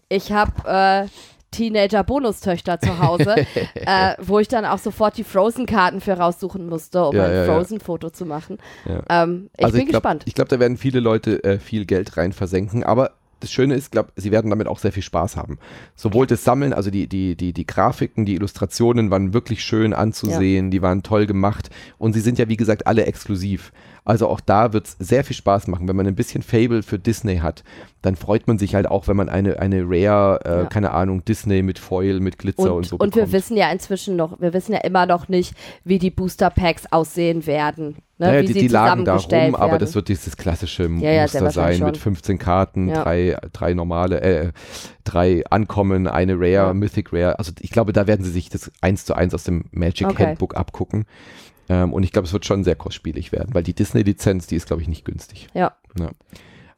Ich habe Teenager-Bonustöchter zu Hause, äh, wo ich dann auch sofort die Frozen-Karten für raussuchen musste, um Ja, ein ja, ja. Frozen-Foto zu machen. Ja. Ähm, ich Also bin glaub, gespannt. Ich glaube, da werden viele Leute äh, viel Geld rein versenken, aber das Schöne ist, glaube sie werden damit auch sehr viel Spaß haben. Sowohl das Sammeln, also die, die, die, die Grafiken, die Illustrationen waren wirklich schön anzusehen, die waren toll gemacht und sie sind ja, wie gesagt, alle exklusiv. Also auch da wird es sehr viel Spaß machen. Wenn man ein bisschen Fable für Disney hat, dann freut man sich halt auch, wenn man eine, eine Rare, äh, Ja. keine Ahnung, Disney mit Foil, mit Glitzer und, Und, so und wir wissen ja inzwischen noch, wir wissen ja immer noch nicht, wie die Booster Packs aussehen werden. Ne? Naja, wie die, sie die lagen da rum, aber werden. das wird dieses klassische Ja, ja, Muster sein mit schon. 15 Karten, drei, drei normale, äh, drei Ankommen, eine Rare. Mythic Rare. Also ich glaube, da werden sie sich das eins zu eins aus dem Magic Okay. Handbook abgucken. Ähm, und ich glaube, es wird schon sehr kostspielig werden, weil die Disney-Lizenz, die ist, glaube ich, nicht günstig. Ja. Ja.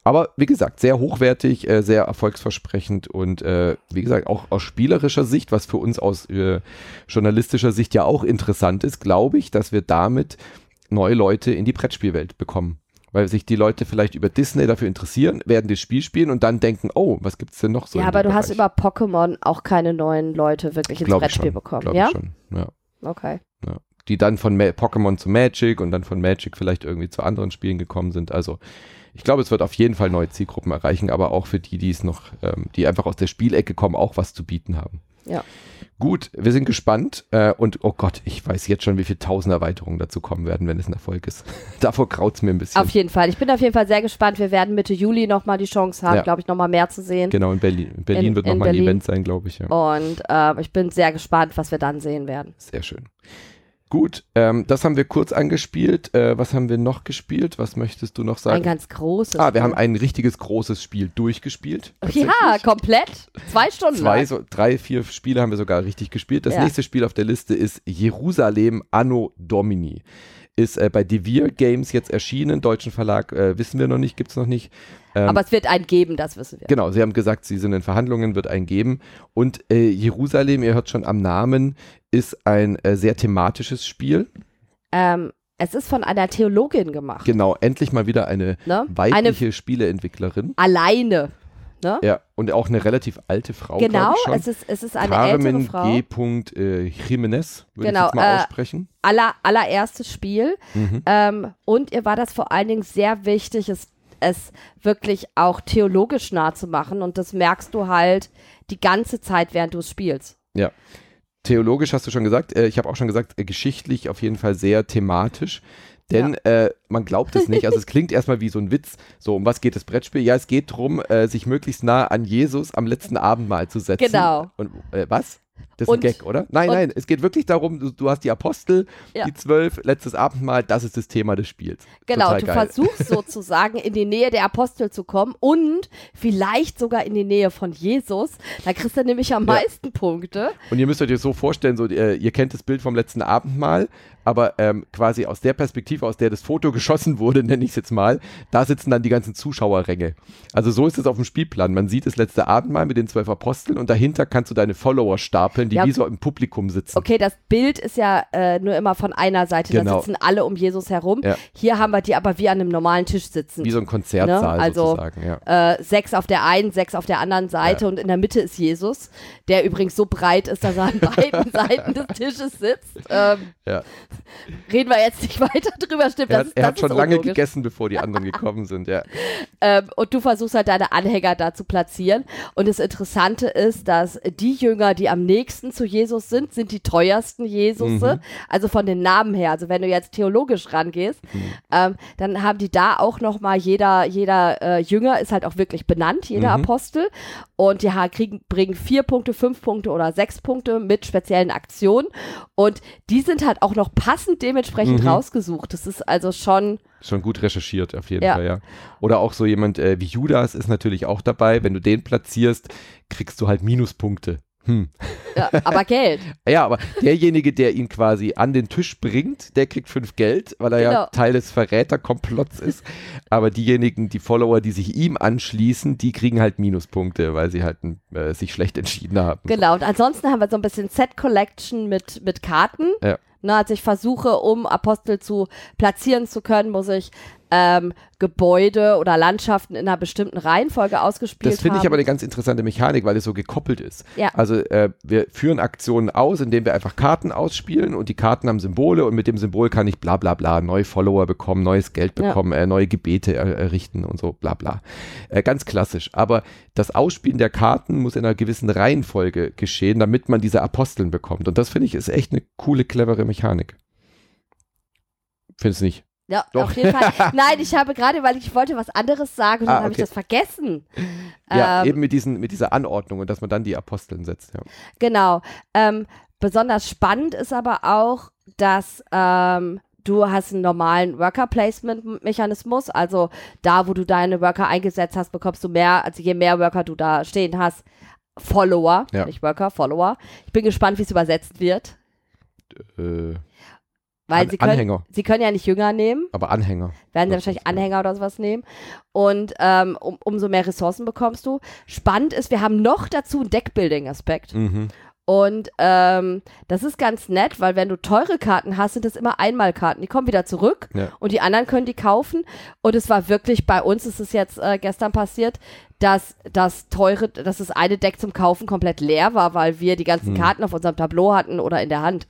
Aber wie gesagt, sehr hochwertig, äh, sehr erfolgsversprechend und äh, wie gesagt, auch aus spielerischer Sicht, was für uns aus äh, journalistischer Sicht ja auch interessant ist, glaube ich, dass wir damit neue Leute in die Brettspielwelt bekommen. Weil sich die Leute vielleicht über Disney dafür interessieren, werden das Spiel spielen und dann denken, oh, was gibt es denn noch so? ja, aber du hast Bereich? über Pokémon auch keine neuen Leute wirklich ins Brettspiel schon, bekommen. Ja? Ich schon. Ja. Okay. Die dann von Ma Pokémon zu Magic und dann von Magic vielleicht irgendwie zu anderen Spielen gekommen sind. Also ich glaube, es wird auf jeden Fall neue Zielgruppen erreichen, aber auch für die, die es noch, ähm, die einfach aus der Spielecke kommen, auch was zu bieten haben. Ja. Gut, wir sind gespannt äh, und oh Gott, ich weiß jetzt schon, wie viele tausend Erweiterungen dazu kommen werden, wenn es ein Erfolg ist. Davor kraut es mir ein bisschen. Auf jeden Fall. Ich bin auf jeden Fall sehr gespannt. Wir werden Mitte Juli nochmal die Chance haben, Ja. glaube ich, nochmal mehr zu sehen. Genau, in Berlin. In Berlin In- wird nochmal ein. Event sein, glaube ich. Ja. Und äh, ich bin sehr gespannt, was wir dann sehen werden. Sehr schön. Gut, ähm, das haben wir kurz angespielt. Äh, was haben wir noch gespielt? Was möchtest du noch Ein sagen? ganz großes. Ah, wir haben ein richtiges großes Spiel durchgespielt. Ja, komplett. Zwei Stunden Zwei, lang. so, drei, vier Spiele haben wir sogar richtig gespielt. Das Ja. nächste Spiel auf der Liste ist Jerusalem Anno Domini. Ist äh, bei Devir Games jetzt erschienen, deutschen Verlag, äh, wissen wir noch nicht, gibt es noch nicht. Ähm, Aber es wird einen geben, das wissen wir. Genau, sie haben gesagt, sie sind in Verhandlungen, wird einen geben. Und äh, Jerusalem, ihr hört schon am Namen, ist ein äh, sehr thematisches Spiel. Ähm, es ist von einer Theologin gemacht. Genau, endlich mal wieder eine Ne? Eine weibliche Spieleentwicklerin. alleine. Ne? Ja, und auch eine relativ alte Frau. genau, es ist, es ist eine ältere Carmen Frau. G. Äh, Jimenez, würde Genau, ich jetzt mal äh, aussprechen. Aller, allererstes Spiel. Mhm. Ähm, und ihr war das vor allen Dingen sehr wichtig, es, es wirklich auch theologisch nah zu machen. Und das merkst du halt die ganze Zeit, während du es spielst. Ja. Theologisch hast du schon gesagt. Äh, ich habe auch schon gesagt, äh, geschichtlich auf jeden Fall sehr thematisch. Denn äh, man glaubt es nicht. Also es klingt erstmal wie so ein Witz. So, um was geht das Brettspiel? Ja, es geht darum, äh, sich möglichst nah an Jesus am letzten Abendmahl zu setzen. Genau. Und äh, was? Das ist Und- ein Gag, oder? Nein, nein, es geht wirklich darum, du, du hast die Apostel, Ja. die zwölf, letztes Abendmahl, das ist das Thema des Spiels. Genau, Total du geil. versuchst sozusagen in die Nähe der Apostel zu kommen und vielleicht sogar in die Nähe von Jesus. Da kriegst du nämlich am Ja. meisten Punkte. Und ihr müsst euch das so vorstellen, so, äh, ihr kennt das Bild vom letzten Abendmahl, aber ähm, quasi aus der Perspektive, aus der das Foto geschossen wurde, nenne ich es jetzt mal, da sitzen dann die ganzen Zuschauerränge. Also so ist es auf dem Spielplan. Man sieht das letzte Abendmahl mit den zwölf Aposteln und dahinter kannst du deine Follower stapeln, die Ja. wie so im Publikum sitzen. Okay, das Bild ist ja äh, nur immer von einer Seite. Genau. Da sitzen alle um Jesus herum. Ja. Hier haben wir die aber wie an einem normalen Tisch sitzen. Wie so ein Konzertsaal Ne? Also, sozusagen, ja. äh, sechs auf der einen, sechs auf der anderen Seite und in der Mitte ist Jesus, der übrigens so breit ist, dass er an beiden Seiten des Tisches sitzt. Ähm, ja. reden wir jetzt nicht weiter drüber, stimmt. Er, das er das hat schon lange gegessen, bevor die anderen gekommen sind, ja. Ähm, und du versuchst halt deine Anhänger da zu platzieren. Und das Interessante ist, dass die Jünger, die am nächsten zu Jesus sind, sind die teuersten Jesusse. Mhm. Also von den Namen her. Also wenn du jetzt theologisch rangehst, Mhm. ähm, dann haben die da auch nochmal jeder, jeder äh, Jünger ist halt auch wirklich benannt, jeder Mhm. Apostel. Und die kriegen, bringen vier Punkte, fünf Punkte oder sechs Punkte mit speziellen Aktionen. Und die sind halt auch noch passend dementsprechend Mhm. rausgesucht. Das ist also schon, Schon gut recherchiert, auf jeden Ja. Fall, ja. Oder auch so jemand äh, wie Judas ist natürlich auch dabei. Wenn du den platzierst, kriegst du halt Minuspunkte. Hm. ja, aber Geld. Ja, aber derjenige, der ihn quasi an den Tisch bringt, der kriegt fünf Geld, weil er ja Genau. Teil des Verräterkomplotts ist. Aber diejenigen, die Follower, die sich ihm anschließen, die kriegen halt Minuspunkte, weil sie halt äh, sich schlecht entschieden haben. Genau, und ansonsten haben wir so ein bisschen Set Collection mit, mit Karten. Ja. Ne, also ich versuche, um Apostel zu platzieren zu können, muss ich ähm, Gebäude oder Landschaften in einer bestimmten Reihenfolge ausgespielt Das finde ich aber eine ganz interessante Mechanik, weil es so gekoppelt ist. Ja. Also äh, wir führen Aktionen aus, indem wir einfach Karten ausspielen und die Karten haben Symbole und mit dem Symbol kann ich bla bla bla neue Follower bekommen, neues Geld Ja. bekommen, äh, neue Gebete er errichten und so bla bla. Äh, ganz klassisch. Aber das Ausspielen der Karten muss in einer gewissen Reihenfolge geschehen, damit man diese Aposteln bekommt. Und das finde ich ist echt eine coole, clevere Mechanik. Findest du nicht? Ja, Doch. auf jeden Fall. Nein, ich habe gerade, weil ich wollte was anderes sagen und Ah, dann habe ich okay. das vergessen. Ja, Ähm, eben mit, diesen, mit dieser Anordnung und dass man dann die Aposteln setzt. Ja. Genau. Ähm, besonders spannend ist aber auch, dass ähm, du hast einen normalen Worker-Placement-Mechanismus. Also da, wo du deine Worker eingesetzt hast, bekommst du mehr, also je mehr Worker du da stehen hast, Follower, Ja. nicht Worker, Follower. Ich bin gespannt, wie es übersetzt wird. Äh, Weil An- sie können, Anhänger. sie können ja nicht Jünger nehmen, aber Anhänger. werden sie wahrscheinlich. Anhänger oder sowas nehmen. Und ähm, um, umso mehr Ressourcen bekommst du. Spannend ist, wir haben noch dazu einen Deckbuilding-Aspekt. Mhm. Und ähm, das ist ganz nett, weil wenn du teure Karten hast, sind das immer Einmalkarten. Die kommen wieder zurück Ja. und die anderen können die kaufen. Und es war wirklich bei uns, ist es jetzt äh, gestern passiert, dass das teure, dass das eine Deck zum Kaufen komplett leer war, weil wir die ganzen Hm. Karten auf unserem Tableau hatten oder in der Hand.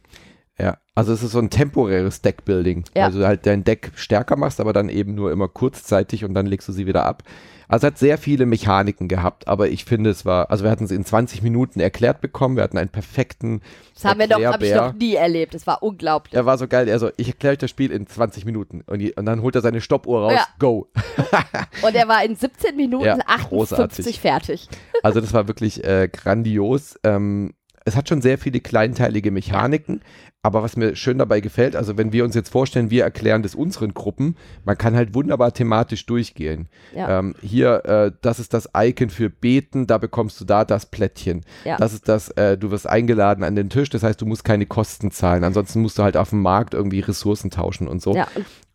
Ja, also es ist so ein temporäres Deckbuilding, Ja. du halt dein Deck stärker machst, aber dann eben nur immer kurzzeitig und dann legst du sie wieder ab. Also es hat sehr viele Mechaniken gehabt, aber ich finde, es war, also wir hatten es in 20 Minuten erklärt bekommen, wir hatten einen perfekten Das haben wir doch, habe ich noch nie erlebt. Das war unglaublich. Er war so geil, er so, ich erkläre euch das Spiel in 20 Minuten. Und, die, und dann holt er seine Stoppuhr raus, Ja. go. Und er war in 17 Minuten Ja, 58 großartig. fertig. Also das war wirklich äh, grandios. Ähm, es hat schon sehr viele kleinteilige Mechaniken, aber was mir schön dabei gefällt, also wenn wir uns jetzt vorstellen, wir erklären das unseren Gruppen, man kann halt wunderbar thematisch durchgehen. Ja. Ähm, hier, äh, das ist das Icon für Beten, da bekommst du da das Plättchen. Ja. Das ist das, äh, du wirst eingeladen an den Tisch, das heißt, du musst keine Kosten zahlen. Ansonsten musst du halt auf dem Markt irgendwie Ressourcen tauschen und so. Ja,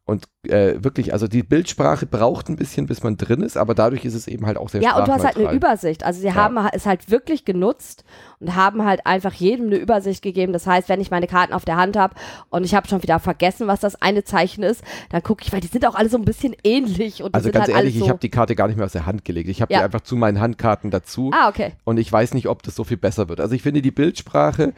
und äh, wirklich, also die Bildsprache braucht ein bisschen, bis man drin ist, aber dadurch ist es eben halt auch sehr Ja, und du hast halt eine. Übersicht. Also sie haben es halt wirklich genutzt und haben halt einfach jedem eine Übersicht gegeben. Das heißt, wenn ich meine Karten auf der Hand habe und ich habe schon wieder vergessen, was das eine Zeichen ist, dann gucke ich, weil die sind auch alle so ein bisschen ähnlich und Also ganz halt ehrlich, so. ich habe die Karte gar nicht mehr aus der Hand gelegt. Ich habe Ja. die einfach zu meinen Handkarten dazu ah, okay. und ich weiß nicht, ob das so viel besser wird. Also ich finde die Bildsprache,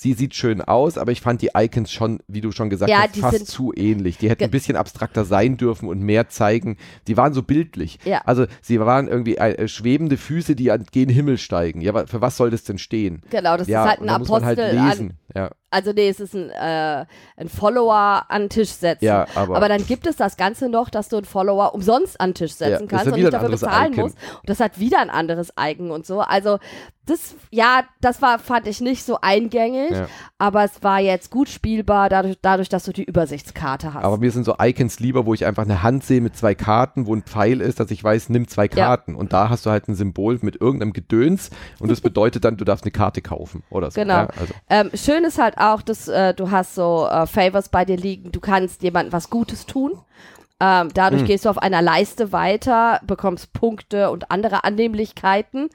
sie sieht schön aus, aber ich fand die Icons schon, wie du schon gesagt Ja, hast, die fast sind- zu ähnlich. Die hätten ein bisschen abstrakter sein dürfen und mehr zeigen. Die waren so bildlich. Ja. Also sie waren irgendwie äh, schwebende Füße, die an gen Himmel steigen. Ja, für was soll das denn stehen? Genau, das ja, ist halt ein man Apostel halt an. Ja, Also nee, es ist ein, äh, ein Follower an den Tisch setzen. ja, aber, Aber dann gibt es das Ganze noch, dass du einen Follower umsonst an den Tisch Ja, setzen ist kannst ja und nicht dafür bezahlen Icon. musst. Und das hat wieder ein anderes Icon und so. Also das, ja, das war, fand ich nicht so eingängig, Ja. aber es war jetzt gut spielbar, dadurch, dadurch dass du die Übersichtskarte hast. Aber mir sind so Icons lieber, wo ich einfach eine Hand sehe mit zwei Karten, wo ein Pfeil ist, dass ich weiß, nimm zwei Ja. Karten. Und da hast du halt ein Symbol mit irgendeinem Gedöns und das bedeutet dann, du darfst eine Karte kaufen oder so. Genau. Ja, also, Ähm, schön ist halt auch, dass äh, du hast so äh, Favors bei dir liegen. Du kannst jemandem was Gutes tun. Ähm, dadurch Hm. gehst du auf einer Leiste weiter, bekommst Punkte und andere Annehmlichkeiten.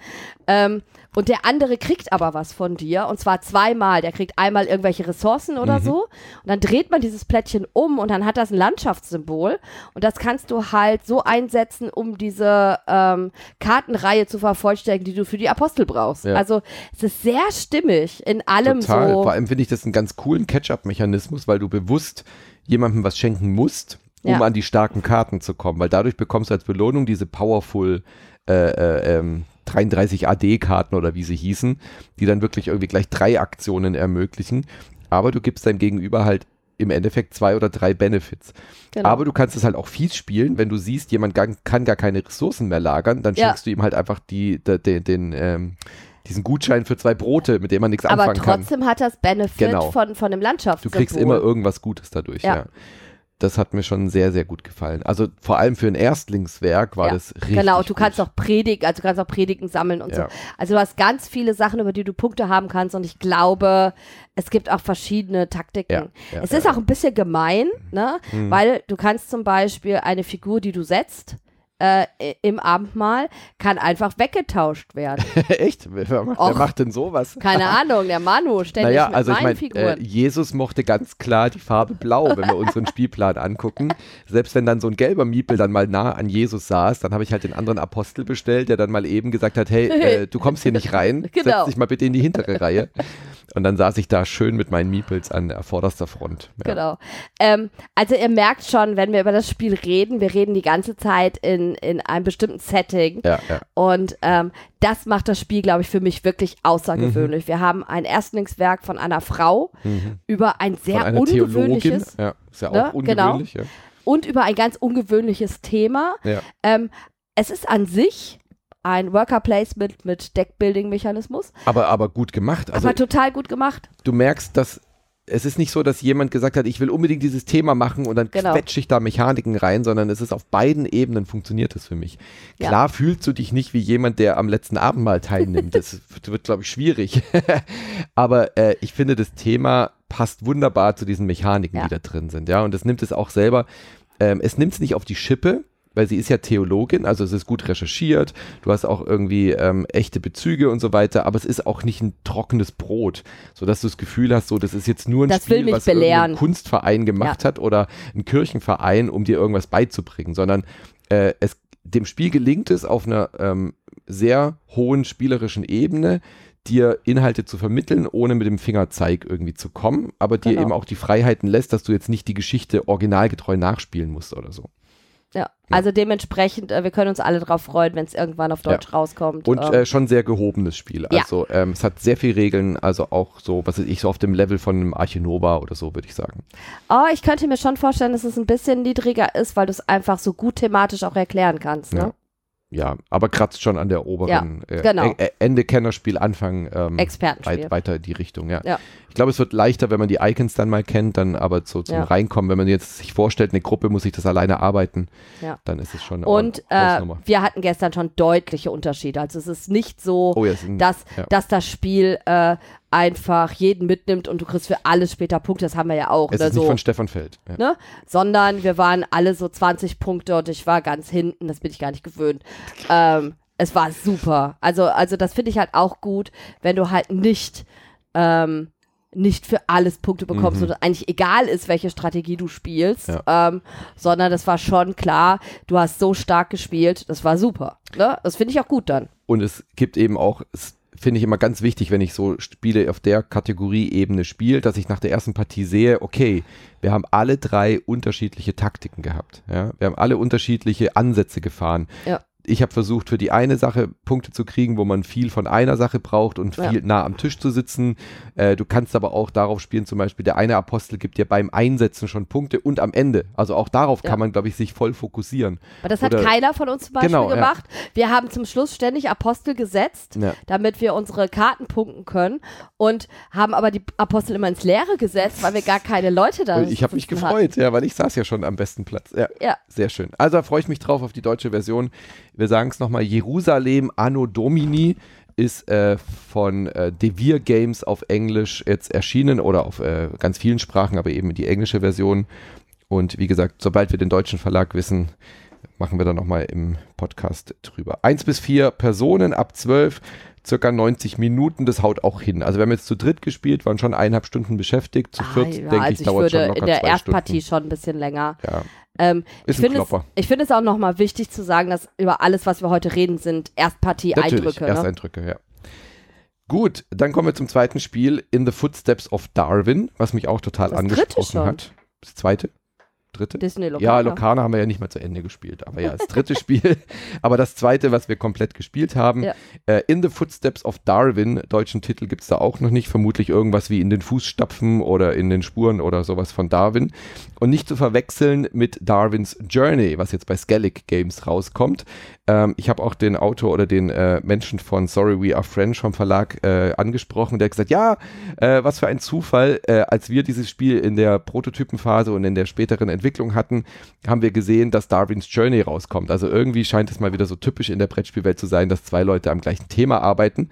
Ähm, und der andere kriegt aber was von dir. Und zwar zweimal. Der kriegt einmal irgendwelche Ressourcen oder Mhm. so. Und dann dreht man dieses Plättchen um und dann hat das ein Landschaftssymbol. Und das kannst du halt so einsetzen, um diese ähm, Kartenreihe zu vervollständigen, die du für die Apostel brauchst. Ja. Also es ist sehr stimmig in allem total. so. Vor allem finde ich das einen ganz coolen Catch-up-Mechanismus, weil du bewusst jemandem was schenken musst, um Ja. an die starken Karten zu kommen. Weil dadurch bekommst du als Belohnung diese Powerful äh, äh, ähm, 33 AD-Karten oder wie sie hießen, die dann wirklich irgendwie gleich drei Aktionen ermöglichen. Aber du gibst deinem Gegenüber halt im Endeffekt zwei oder drei Benefits. Genau. Aber du kannst es halt auch fies spielen, wenn du siehst, jemand gar, kann gar keine Ressourcen mehr lagern, dann Ja. schenkst du ihm halt einfach die, de, de, den, ähm, diesen Gutschein für zwei Brote, mit dem man nichts aber anfangen kann. trotzdem hat das Benefit Genau. von, von dem Du Landschaftssymbol. kriegst immer irgendwas Gutes dadurch, ja. Ja. Das hat mir schon sehr, sehr gut gefallen. Also vor allem für ein Erstlingswerk war Ja, das richtig Genau, du gut. kannst auch Predigen, also du kannst auch Predigen sammeln und Ja. so. Also du hast ganz viele Sachen, über die du Punkte haben kannst und ich glaube, es gibt auch verschiedene Taktiken. Ja, es ist auch ein bisschen gemein, ne? Hm. Weil du kannst zum Beispiel eine Figur, die du setzt, äh, im Abendmahl, kann einfach weggetauscht werden. Echt? Wer macht, wer Och. macht denn sowas? Keine Ahnung, der Manu ständig Naja, mit also ich meinen meine, Figuren. äh, Jesus mochte ganz klar die Farbe Blau, wenn wir unseren Spielplan angucken. Selbst wenn dann so ein gelber Miepel dann mal nah an Jesus saß, dann habe ich halt den anderen Apostel bestellt, der dann mal eben gesagt hat, hey, äh, du kommst hier nicht rein, Genau. setz dich mal bitte in die hintere Reihe. Und dann saß ich da schön mit meinen Miepels an der vorderster Front. Ja. Genau. Ähm, also ihr merkt schon, wenn wir über das Spiel reden, wir reden die ganze Zeit in, in einem bestimmten Setting. Ja, ja. Und ähm, das macht das Spiel, glaube ich, für mich wirklich außergewöhnlich. Mhm. Wir haben ein Erstlingswerk von einer Frau über ein sehr ungewöhnliches Ja, ist ja auch ne, genau. ungewöhnlich. Ja. und über ein ganz ungewöhnliches Thema. Ja. Ähm, es ist an sich ein Worker Placement mit Deckbuilding-Mechanismus, Aber, aber gut gemacht. Also aber total gut gemacht. du merkst, dass es ist nicht so, dass jemand gesagt hat, ich will unbedingt dieses Thema machen und dann Genau. quetsche ich da Mechaniken rein, sondern es ist auf beiden Ebenen funktioniert es für mich. Ja. Klar fühlst du dich nicht wie jemand, der am letzten Abendmahl teilnimmt. Das wird, wird glaube ich, schwierig. Aber äh, ich finde, das Thema passt wunderbar zu diesen Mechaniken, Ja. die da drin sind. Ja, und es nimmt es auch selber, ähm, es nimmt es nicht auf die Schippe, weil sie ist ja Theologin, also es ist gut recherchiert, du hast auch irgendwie ähm, echte Bezüge und so weiter, aber es ist auch nicht ein trockenes Brot, sodass du das Gefühl hast, so das ist jetzt nur ein Das Spiel, was belehren. Kunstverein gemacht hat oder ein Kirchenverein, um dir irgendwas beizubringen, sondern äh, es dem Spiel gelingt es auf einer ähm, sehr hohen spielerischen Ebene dir Inhalte zu vermitteln, ohne mit dem Fingerzeig irgendwie zu kommen, aber dir Genau. eben auch die Freiheiten lässt, dass du jetzt nicht die Geschichte originalgetreu nachspielen musst oder so. Ja, also dementsprechend, äh, wir können uns alle drauf freuen, wenn es irgendwann auf Deutsch rauskommt. Und ähm, äh, schon sehr gehobenes Spiel. Ja. Also ähm, es hat sehr viele Regeln, also auch so, was weiß ich, so auf dem Level von einem Archinova oder so, würde ich sagen. oh, ich könnte mir schon vorstellen, dass es ein bisschen niedriger ist, weil du es einfach so gut thematisch auch erklären kannst. Ne? Ja. Ja, aber kratzt schon an der oberen äh, genau. äh, Ende Kennerspiel, Anfang ähm, Expertenspiel. weit, weiter in die Richtung, ja. Ja. Ich glaube, es wird leichter, wenn man die Icons dann mal kennt, dann aber so zum Ja. Reinkommen, wenn man jetzt sich vorstellt, eine Gruppe muss sich das alleine arbeiten, Ja. dann ist es schon eine Und äh, wir hatten gestern schon deutliche Unterschiede. Also es ist nicht so, Oh ja, es sind, dass, ja. dass das Spiel äh, einfach jeden mitnimmt und du kriegst für alles später Punkte. Das haben wir ja auch. es ne, ist so. nicht von Stefan Feld. Ja. ne? sondern wir waren alle so 20 Punkte und ich war ganz hinten, das bin ich gar nicht gewöhnt. Ähm, es war super. Also, also das finde ich halt auch gut, wenn du halt nicht, ähm, nicht für alles Punkte bekommst Mhm. und eigentlich egal ist, welche Strategie du spielst, Ja. ähm, sondern das war schon klar, du hast so stark gespielt, das war super. Ne? Das finde ich auch gut dann. Und es gibt eben auch, es finde ich immer ganz wichtig, wenn ich so Spiele auf der Kategorieebene spiele, dass ich nach der ersten Partie sehe, okay, wir haben alle drei unterschiedliche Taktiken gehabt. Ja? Wir haben alle unterschiedliche Ansätze gefahren. Ja. Ich habe versucht, für die eine Sache Punkte zu kriegen, wo man viel von einer Sache braucht und Ja. viel nah am Tisch zu sitzen. Äh, du kannst aber auch darauf spielen, zum Beispiel der eine Apostel gibt dir beim Einsetzen schon Punkte und am Ende. Also auch darauf Ja. kann man, glaube ich, sich voll fokussieren. Aber das hat Oder- keiner von uns zum Beispiel Genau, ja. gemacht. Wir haben zum Schluss ständig Apostel gesetzt, Ja. damit wir unsere Karten punkten können und haben aber die Apostel immer ins Leere gesetzt, weil wir gar keine Leute da Und ich habe mich sitzen hatten. gefreut, ja, weil ich saß ja schon am besten Platz. Ja. Ja. Sehr schön. Also da freue ich mich drauf auf die deutsche Version. Wir sagen es nochmal, Jerusalem Anno Domini ist äh, von äh, Devir Games auf Englisch jetzt erschienen oder auf äh, ganz vielen Sprachen, aber eben die englische Version. Und wie gesagt, sobald wir den deutschen Verlag wissen, machen wir dann nochmal im Podcast drüber. Eins bis vier Personen ab zwölf, circa 90 Minuten, das haut auch hin. Also wir haben jetzt zu dritt gespielt, waren schon eineinhalb Stunden beschäftigt. Zu Ah, viert, ja, denke also ich, ich dauert würde schon locker in der Erstpartie schon ein bisschen länger. Ja, Ähm, ich finde es, ich finde es auch nochmal wichtig zu sagen, dass über alles, was wir heute reden, sind Erstpartie-Eindrücke. Ne? Ersteindrücke, ja. Gut, dann kommen wir zum zweiten Spiel, In the Footsteps of Darwin, was mich auch total Das angesprochen hat. Das zweite? Dritte? Disney Lokal. Ja, Lokana haben wir ja nicht mal zu Ende gespielt, aber ja, das dritte Spiel. Aber das zweite, was wir komplett gespielt haben, Ja. äh, In the Footsteps of Darwin, deutschen Titel gibt es da auch noch nicht, vermutlich irgendwas wie In den Fußstapfen oder In den Spuren oder sowas von Darwin. Und nicht zu verwechseln mit Darwins Journey, was jetzt bei Skellig Games rauskommt. Ähm, ich habe auch den Autor oder den äh, Menschen von Sorry We Are French vom Verlag äh, angesprochen, der hat gesagt, ja, äh, was für ein Zufall, äh, als wir dieses Spiel in der Prototypenphase und in der späteren Entwicklung hatten, haben wir gesehen, dass Darwins Journey rauskommt. Also irgendwie scheint es mal wieder so typisch in der Brettspielwelt zu sein, dass zwei Leute am gleichen Thema arbeiten,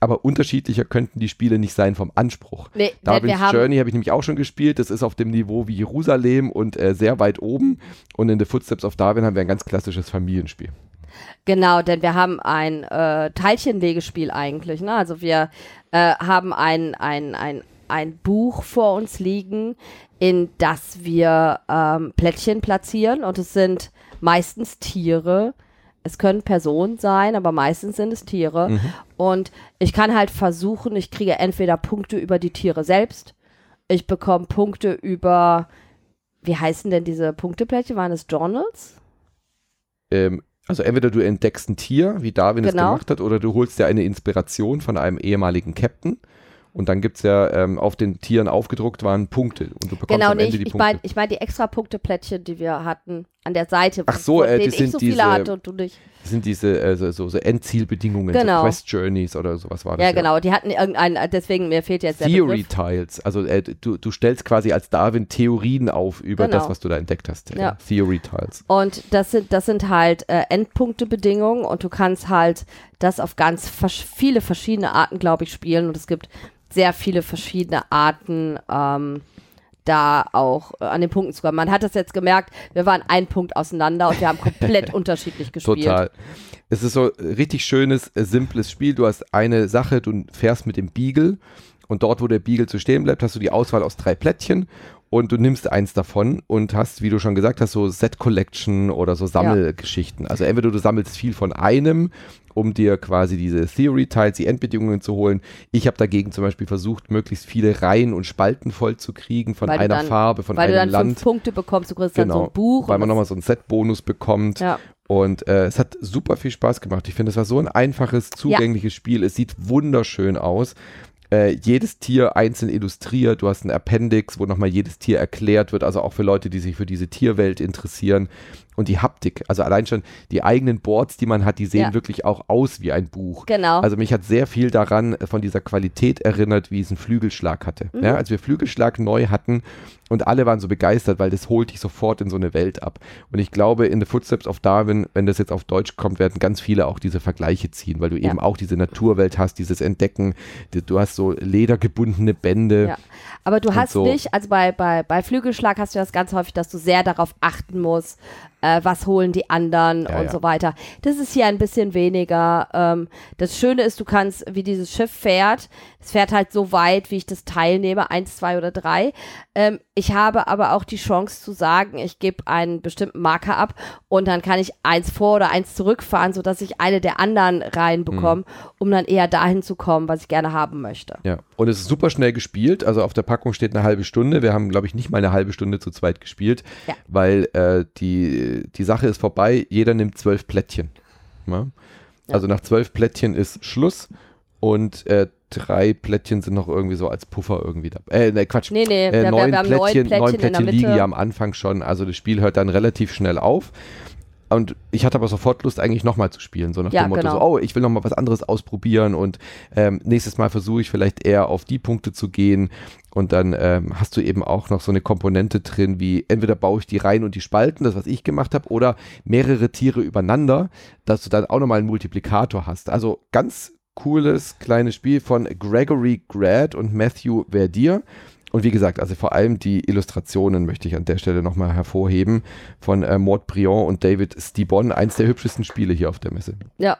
aber unterschiedlicher könnten die Spiele nicht sein vom Anspruch. Nee, Darwins Journey habe ich nämlich auch schon gespielt. Das ist auf dem Niveau wie Jerusalem und äh, sehr weit oben. Und in The Footsteps of Darwin haben wir ein ganz klassisches Familienspiel. Genau, denn wir haben ein äh, Teilchenlegespiel eigentlich. Ne? Also wir äh, haben ein, ein, ein, ein Buch vor uns liegen, in das wir ähm, Plättchen platzieren und es sind meistens Tiere. Es können Personen sein, aber meistens sind es Tiere. Mhm. Und ich kann halt versuchen, ich kriege entweder Punkte über die Tiere selbst, ich bekomme Punkte über, wie heißen denn diese Punkteplättchen? Waren es Journals? Ähm, also entweder du entdeckst ein Tier, wie Darwin es Genau. gemacht hat, oder du holst dir eine Inspiration von einem ehemaligen Captain. Und dann gibt es ja ähm, auf den Tieren aufgedruckt waren Punkte. Und du bekommst Genau, am nee, Ende ich, die ich Punkte. meine ich mein die extra Punkteplättchen, die wir hatten an der Seite, Ach so, äh, die sind so diese- hatte und du nicht. das sind diese äh, so, so, so Endzielbedingungen, Genau. so Quest Journeys oder sowas war das. Ja, genau, die hatten irgendeinen, deswegen mir fehlt jetzt Theory. Tiles. Also äh, du, du stellst quasi als Darwin Theorien auf über Genau. das, was du da entdeckt hast. Ja. Theory Tiles. Und das sind, das sind halt äh, Endpunktebedingungen und du kannst halt das auf ganz vers viele verschiedene Arten, glaube ich, spielen und es gibt sehr viele verschiedene Arten, ähm, da auch äh, an den Punkten zu kommen. Man hat das jetzt gemerkt, wir waren ein Punkt auseinander und wir haben komplett unterschiedlich gespielt. Total. Es ist so ein richtig schönes, äh, simples Spiel. Du hast eine Sache, du fährst mit dem Beagle und dort, wo der Beagle zu stehen bleibt, hast du die Auswahl aus drei Plättchen und du nimmst eins davon und hast, wie du schon gesagt hast, so Set Collection oder so Sammelgeschichten. Ja. Also entweder du sammelst viel von einem, um dir quasi diese Theory-Tiles, die Endbedingungen zu holen. Ich habe dagegen zum Beispiel versucht, möglichst viele Reihen und Spalten voll zu kriegen von weil einer dann, Farbe, von einem Land. Weil du dann Land. Punkte bekommst, du kriegst genau, dann so ein genau, Buch. Weil man nochmal so einen Set-Bonus bekommt. Ja. Und äh, es hat super viel Spaß gemacht. Ich finde, es war so ein einfaches, zugängliches ja. Spiel. Es sieht wunderschön aus äh, jedes Tier einzeln illustriert. Du hast ein Appendix, wo nochmal jedes Tier erklärt wird, also auch für Leute, die sich für diese Tierwelt interessieren und die Haptik. Also allein schon die eigenen Boards, die man hat, die sehen ja. wirklich auch aus wie ein Buch. Genau. Also mich hat sehr viel daran äh, von dieser Qualität erinnert, wie es einen Flügelschlag hatte. Mhm. Ja, als wir Flügelschlag neu hatten und alle waren so begeistert, weil das holt dich sofort in so eine Welt ab. Und ich glaube, in The Footsteps of Darwin, wenn das jetzt auf Deutsch kommt, werden ganz viele auch diese Vergleiche ziehen, weil du ja. eben auch diese Naturwelt hast, dieses Entdecken. Du hast so ledergebundene Bände. Ja. Aber du hast so. nicht, also bei, bei, bei Flügelschlag hast du das ganz häufig, dass du sehr darauf achten musst, äh, was holen die anderen ja, und ja. so weiter. Das ist hier ein bisschen weniger. Ähm, das Schöne ist, du kannst, wie dieses Schiff fährt, es fährt halt so weit, wie ich das teilnehme, eins, zwei oder drei. Ähm, ich habe aber auch die Chance zu sagen, ich gebe einen bestimmten Marker ab und dann kann ich eins vor oder eins zurückfahren, sodass ich eine der anderen reinbekomme, mhm. um dann eher dahin zu kommen, was ich gerne haben möchte. Ja, und es ist super schnell gespielt. Also auf der Packung steht eine halbe Stunde. Wir haben, glaube ich, nicht mal eine halbe Stunde zu zweit gespielt, ja. weil äh, die die Sache ist vorbei, jeder nimmt zwölf Plättchen. Ja? Ja. Also nach zwölf Plättchen ist Schluss und äh, drei Plättchen sind noch irgendwie so als Puffer irgendwie dabei. Äh, ne, Quatsch. Nee, nee, äh, neun, wir, wir Plättchen, neun Plättchen, Plättchen liegen ja am Anfang schon. Also das Spiel hört dann relativ schnell auf. Und ich hatte aber sofort Lust, eigentlich nochmal zu spielen. So nach ja, dem Motto, genau. so, oh, ich will nochmal was anderes ausprobieren und ähm, nächstes Mal versuche ich vielleicht eher auf die Punkte zu gehen. Und dann ähm, hast du eben auch noch so eine Komponente drin, wie entweder baue ich die Reihen und die Spalten, das was ich gemacht habe, oder mehrere Tiere übereinander, dass du dann auch nochmal einen Multiplikator hast. Also ganz cooles kleines Spiel von Gregory Grad und Matthew Verdier. Und wie gesagt, also vor allem die Illustrationen möchte ich an der Stelle nochmal hervorheben von äh, Maud Briand und David Stibon, eins der hübschesten Spiele hier auf der Messe. Ja,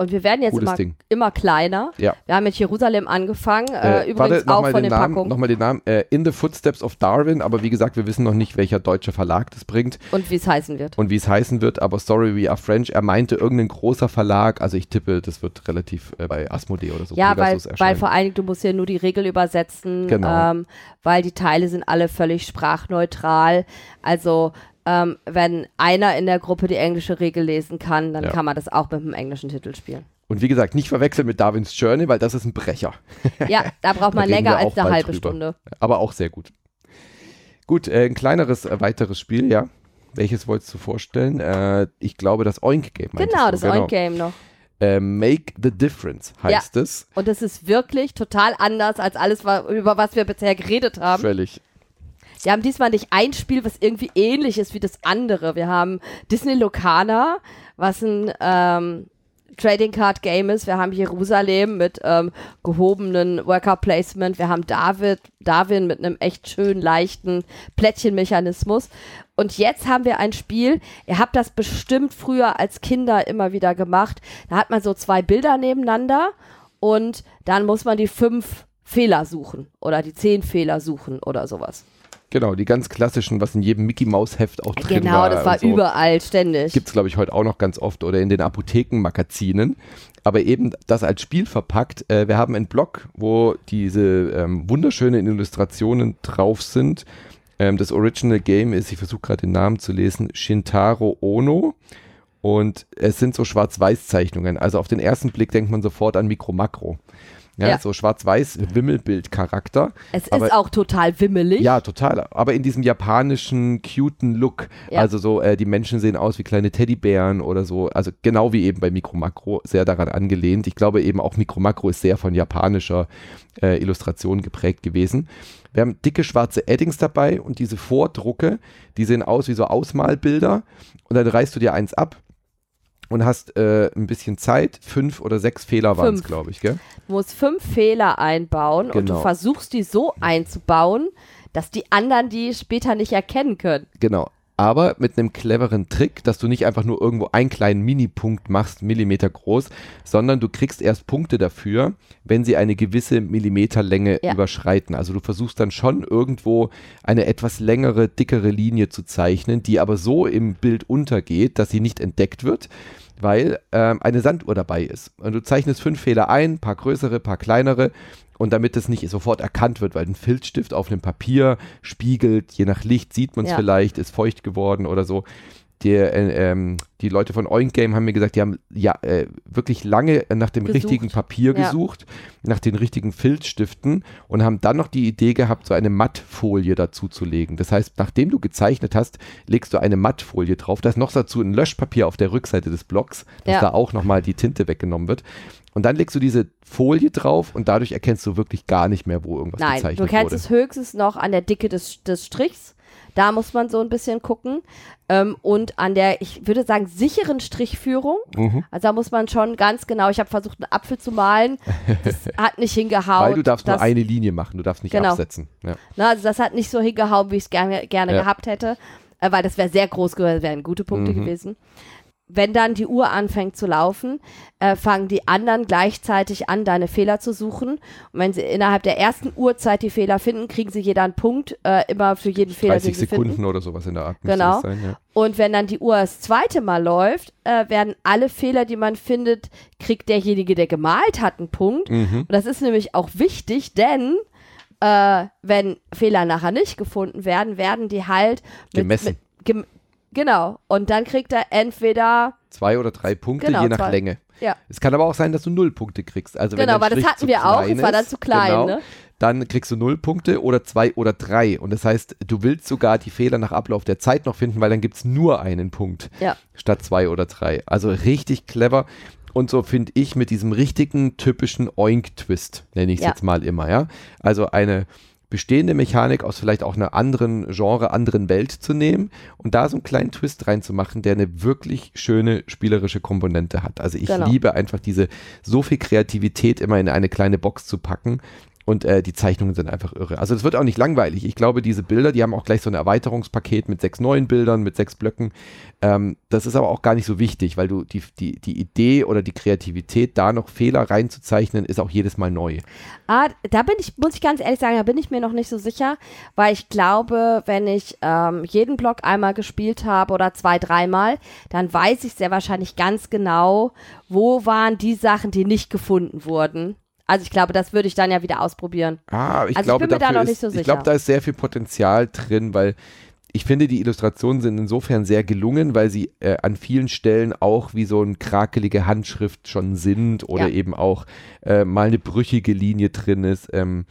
und wir werden jetzt immer, immer, kleiner. Ja. Wir haben mit Jerusalem angefangen. Äh, äh, übrigens warte, auch von den, den Packungen. Nochmal den Namen. Äh, In the Footsteps of Darwin. Aber wie gesagt, wir wissen noch nicht, welcher deutsche Verlag das bringt. Und wie es heißen wird. Und wie es heißen wird. Aber Sorry, we are French. Er meinte irgendein großer Verlag. Also ich tippe, das wird relativ äh, bei Asmodee oder so. Ja, weil, weil, vor allen Dingen, du musst ja nur die Regel übersetzen. Genau. Ähm, weil die Teile sind alle völlig sprachneutral. Also ähm, wenn einer in der Gruppe die englische Regel lesen kann, dann ja. kann man das auch mit einem englischen Titel spielen. Und wie gesagt, nicht verwechseln mit Darwins Journey, weil das ist ein Brecher. Ja, da braucht man länger als eine halbe drüber. Stunde. Aber auch sehr gut. Gut, äh, ein kleineres, äh, weiteres Spiel, ja. Welches wolltest du vorstellen? Äh, ich glaube, das Oink-Game. Genau, das genau. Oink-Game noch. Äh, Make the Difference heißt ja. es. Und es ist wirklich total anders als alles, über was wir bisher geredet haben. Völlig. Wir haben diesmal nicht ein Spiel, was irgendwie ähnlich ist wie das andere. Wir haben Disney Locana, was ein ähm, Trading Card Game ist. Wir haben Jerusalem mit ähm, gehobenen Worker Placement. Wir haben David, Darwin mit einem echt schön leichten Plättchenmechanismus. Und jetzt haben wir ein Spiel, ihr habt das bestimmt früher als Kinder immer wieder gemacht. Da hat man so zwei Bilder nebeneinander und dann muss man die fünf Fehler suchen oder die zehn Fehler suchen oder sowas. Genau, die ganz klassischen, was in jedem Mickey Maus Heft auch drin genau, war. Genau, das war so. überall ständig. Gibt es, glaube ich, heute auch noch ganz oft oder in den Apothekenmagazinen. Aber eben das als Spiel verpackt. Äh, wir haben einen Blog, wo diese ähm, wunderschönen Illustrationen drauf sind. Ähm, das Original Game ist, ich versuche gerade den Namen zu lesen, Shintaro Ono. Und es sind so Schwarz-Weiß-Zeichnungen. Also auf den ersten Blick denkt man sofort an Mikro-Makro. Ja, ja. so schwarz-weiß Wimmelbild-Charakter. Es aber, ist auch total wimmelig. Ja, total. Aber in diesem japanischen, cuten Look. Ja. Also so, äh, die Menschen sehen aus wie kleine Teddybären oder so. Also genau wie eben bei Mikro Makro, sehr daran angelehnt. Ich glaube eben auch Mikro Makro ist sehr von japanischer äh, Illustration geprägt gewesen. Wir haben dicke schwarze Eddings dabei und diese Vordrucke, die sehen aus wie so Ausmalbilder. Und dann reißt du dir eins ab und hast äh, ein bisschen Zeit. Fünf oder sechs Fehler waren es, glaube ich, gell? Du musst fünf Fehler einbauen genau. und du genau. versuchst die so einzubauen, dass die anderen die später nicht erkennen können. Genau. aber mit einem cleveren Trick, dass du nicht einfach nur irgendwo einen kleinen Minipunkt machst, Millimeter groß, sondern du kriegst erst Punkte dafür, wenn sie eine gewisse Millimeterlänge Ja. überschreiten. Also du versuchst dann schon irgendwo eine etwas längere, dickere Linie zu zeichnen, die aber so im Bild untergeht, dass sie nicht entdeckt wird, weil ähm, eine Sanduhr dabei ist. Und du zeichnest fünf Fehler ein, paar größere, paar kleinere. Und damit es nicht sofort erkannt wird, weil ein Filzstift auf einem Papier spiegelt, je nach Licht sieht man es Ja. vielleicht, ist feucht geworden oder so. Die, äh, ähm, die Leute von Oink Game haben mir gesagt, die haben ja äh, wirklich lange nach dem Gesucht. richtigen Papier Ja. gesucht, nach den richtigen Filzstiften und haben dann noch die Idee gehabt, so eine Mattfolie dazu zu legen. Das heißt, nachdem du gezeichnet hast, legst du eine Mattfolie drauf. Da ist noch dazu ein Löschpapier auf der Rückseite des Blocks, dass Ja. da auch nochmal die Tinte weggenommen wird. Und dann legst du diese Folie drauf und dadurch erkennst du wirklich gar nicht mehr, wo irgendwas Nein, gezeichnet du kennst wurde. es höchstens noch an der Dicke des, des Strichs. Da muss man so ein bisschen gucken. Ähm, und an der, ich würde sagen, sicheren Strichführung. Mhm. Also da muss man schon ganz genau, ich habe versucht, einen Apfel zu malen. Das hat nicht hingehauen. Weil du darfst das, nur eine Linie machen, du darfst nicht Genau. absetzen. Ja. Ne, also das hat nicht so hingehauen, wie ich es gerne, gerne Ja. gehabt hätte. Äh, weil das wäre sehr groß gewesen, wären gute Punkte Mhm. gewesen. Wenn dann die Uhr anfängt zu laufen, äh, fangen die anderen gleichzeitig an, deine Fehler zu suchen. Und wenn sie innerhalb der ersten Uhrzeit die Fehler finden, kriegen sie jeder einen Punkt, äh, immer für jeden Fehler, 30 den sie Sekunden finden. oder sowas in der Art. Genau. Sein, ja. Und wenn dann die Uhr das zweite Mal läuft, äh, werden alle Fehler, die man findet, kriegt derjenige, der gemalt hat, einen Punkt. Mhm. Und das ist nämlich auch wichtig, denn äh, wenn Fehler nachher nicht gefunden werden, werden die halt mit, Gemessen. Mit, gem genau. Und dann kriegt er entweder, Zwei oder drei Punkte, Genau, je nach zwei. Länge. ja, Es kann aber auch sein, dass du null Punkte kriegst. Also wenn genau, dein weil das hatten wir auch, es war dann zu klein, genau, ne? Dann kriegst du null Punkte oder zwei oder drei. Und das heißt, du willst sogar die Fehler nach Ablauf der Zeit noch finden, weil dann gibt es nur einen Punkt Ja. statt zwei oder drei. Also richtig clever. Und so finde ich mit diesem richtigen, typischen Oink-Twist, nenne ich es Ja. jetzt mal immer, ja. Also eine bestehende Mechanik aus vielleicht auch einer anderen Genre, anderen Welt zu nehmen und da so einen kleinen Twist reinzumachen, der eine wirklich schöne spielerische Komponente hat. Also ich Genau. liebe einfach diese so viel Kreativität immer in eine kleine Box zu packen. Und äh, die Zeichnungen sind einfach irre. Also es wird auch nicht langweilig. Ich glaube, diese Bilder, die haben auch gleich so ein Erweiterungspaket mit sechs neuen Bildern, mit sechs Blöcken. Ähm, das ist aber auch gar nicht so wichtig, weil du die, die, die Idee oder die Kreativität, da noch Fehler reinzuzeichnen, ist auch jedes Mal neu. Ah, da bin ich, muss ich ganz ehrlich sagen, da bin ich mir noch nicht so sicher, weil ich glaube, wenn ich ähm, jeden Block einmal gespielt habe oder zwei, dreimal, dann weiß ich sehr wahrscheinlich ganz genau, wo waren die Sachen, die nicht gefunden wurden. Also ich glaube, das würde ich dann ja wieder ausprobieren. Ah, ich Also ich glaube, bin mir da noch nicht ist, so ich sicher. glaube, da ist sehr viel Potenzial drin, weil ich finde, die Illustrationen sind insofern sehr gelungen, weil sie äh, an vielen Stellen auch wie so eine krakelige Handschrift schon sind oder Ja. eben auch äh, mal eine brüchige Linie drin ist. Ähm,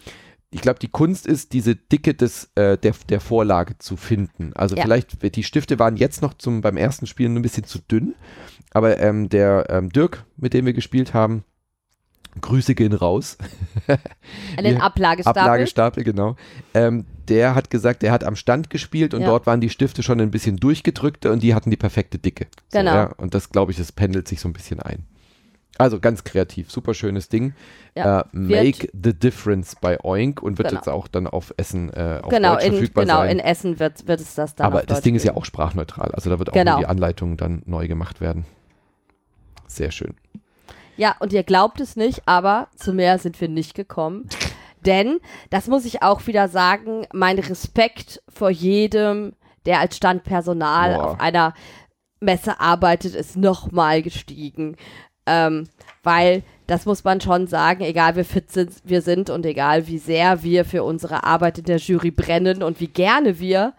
ich glaube, die Kunst ist, diese Dicke des, äh, der, der Vorlage zu finden. Also Ja. vielleicht, die Stifte waren jetzt noch zum, beim ersten Spielen ein bisschen zu dünn, aber ähm, der ähm, Dirk, mit dem wir gespielt haben, Grüße gehen raus. An den Ablagestapel. Ablagestapel, genau. Ähm, der hat gesagt, er hat am Stand gespielt und Ja. dort waren die Stifte schon ein bisschen durchgedrückter und die hatten die perfekte Dicke. So, Genau. ja, und das, glaube ich, das pendelt sich so ein bisschen ein. Also ganz kreativ, super schönes Ding. Ja, äh, Make the Difference bei Oink und wird Genau. jetzt auch dann auf Essen äh, auf genau, Deutsch in, verfügbar genau sein. in Essen wird, wird es das dann Aber das Deutsch Ding ist ja geben. auch sprachneutral, also da wird auch Genau. die Anleitung dann neu gemacht werden. Sehr schön. Ja, und ihr glaubt es nicht, aber zu mehr sind wir nicht gekommen. Denn, das muss ich auch wieder sagen, mein Respekt vor jedem, der als Standpersonal Boah. auf einer Messe arbeitet, ist nochmal gestiegen. Ähm, weil, das muss man schon sagen, egal wie fit sind, wir sind und egal wie sehr wir für unsere Arbeit in der Jury brennen und wie gerne wir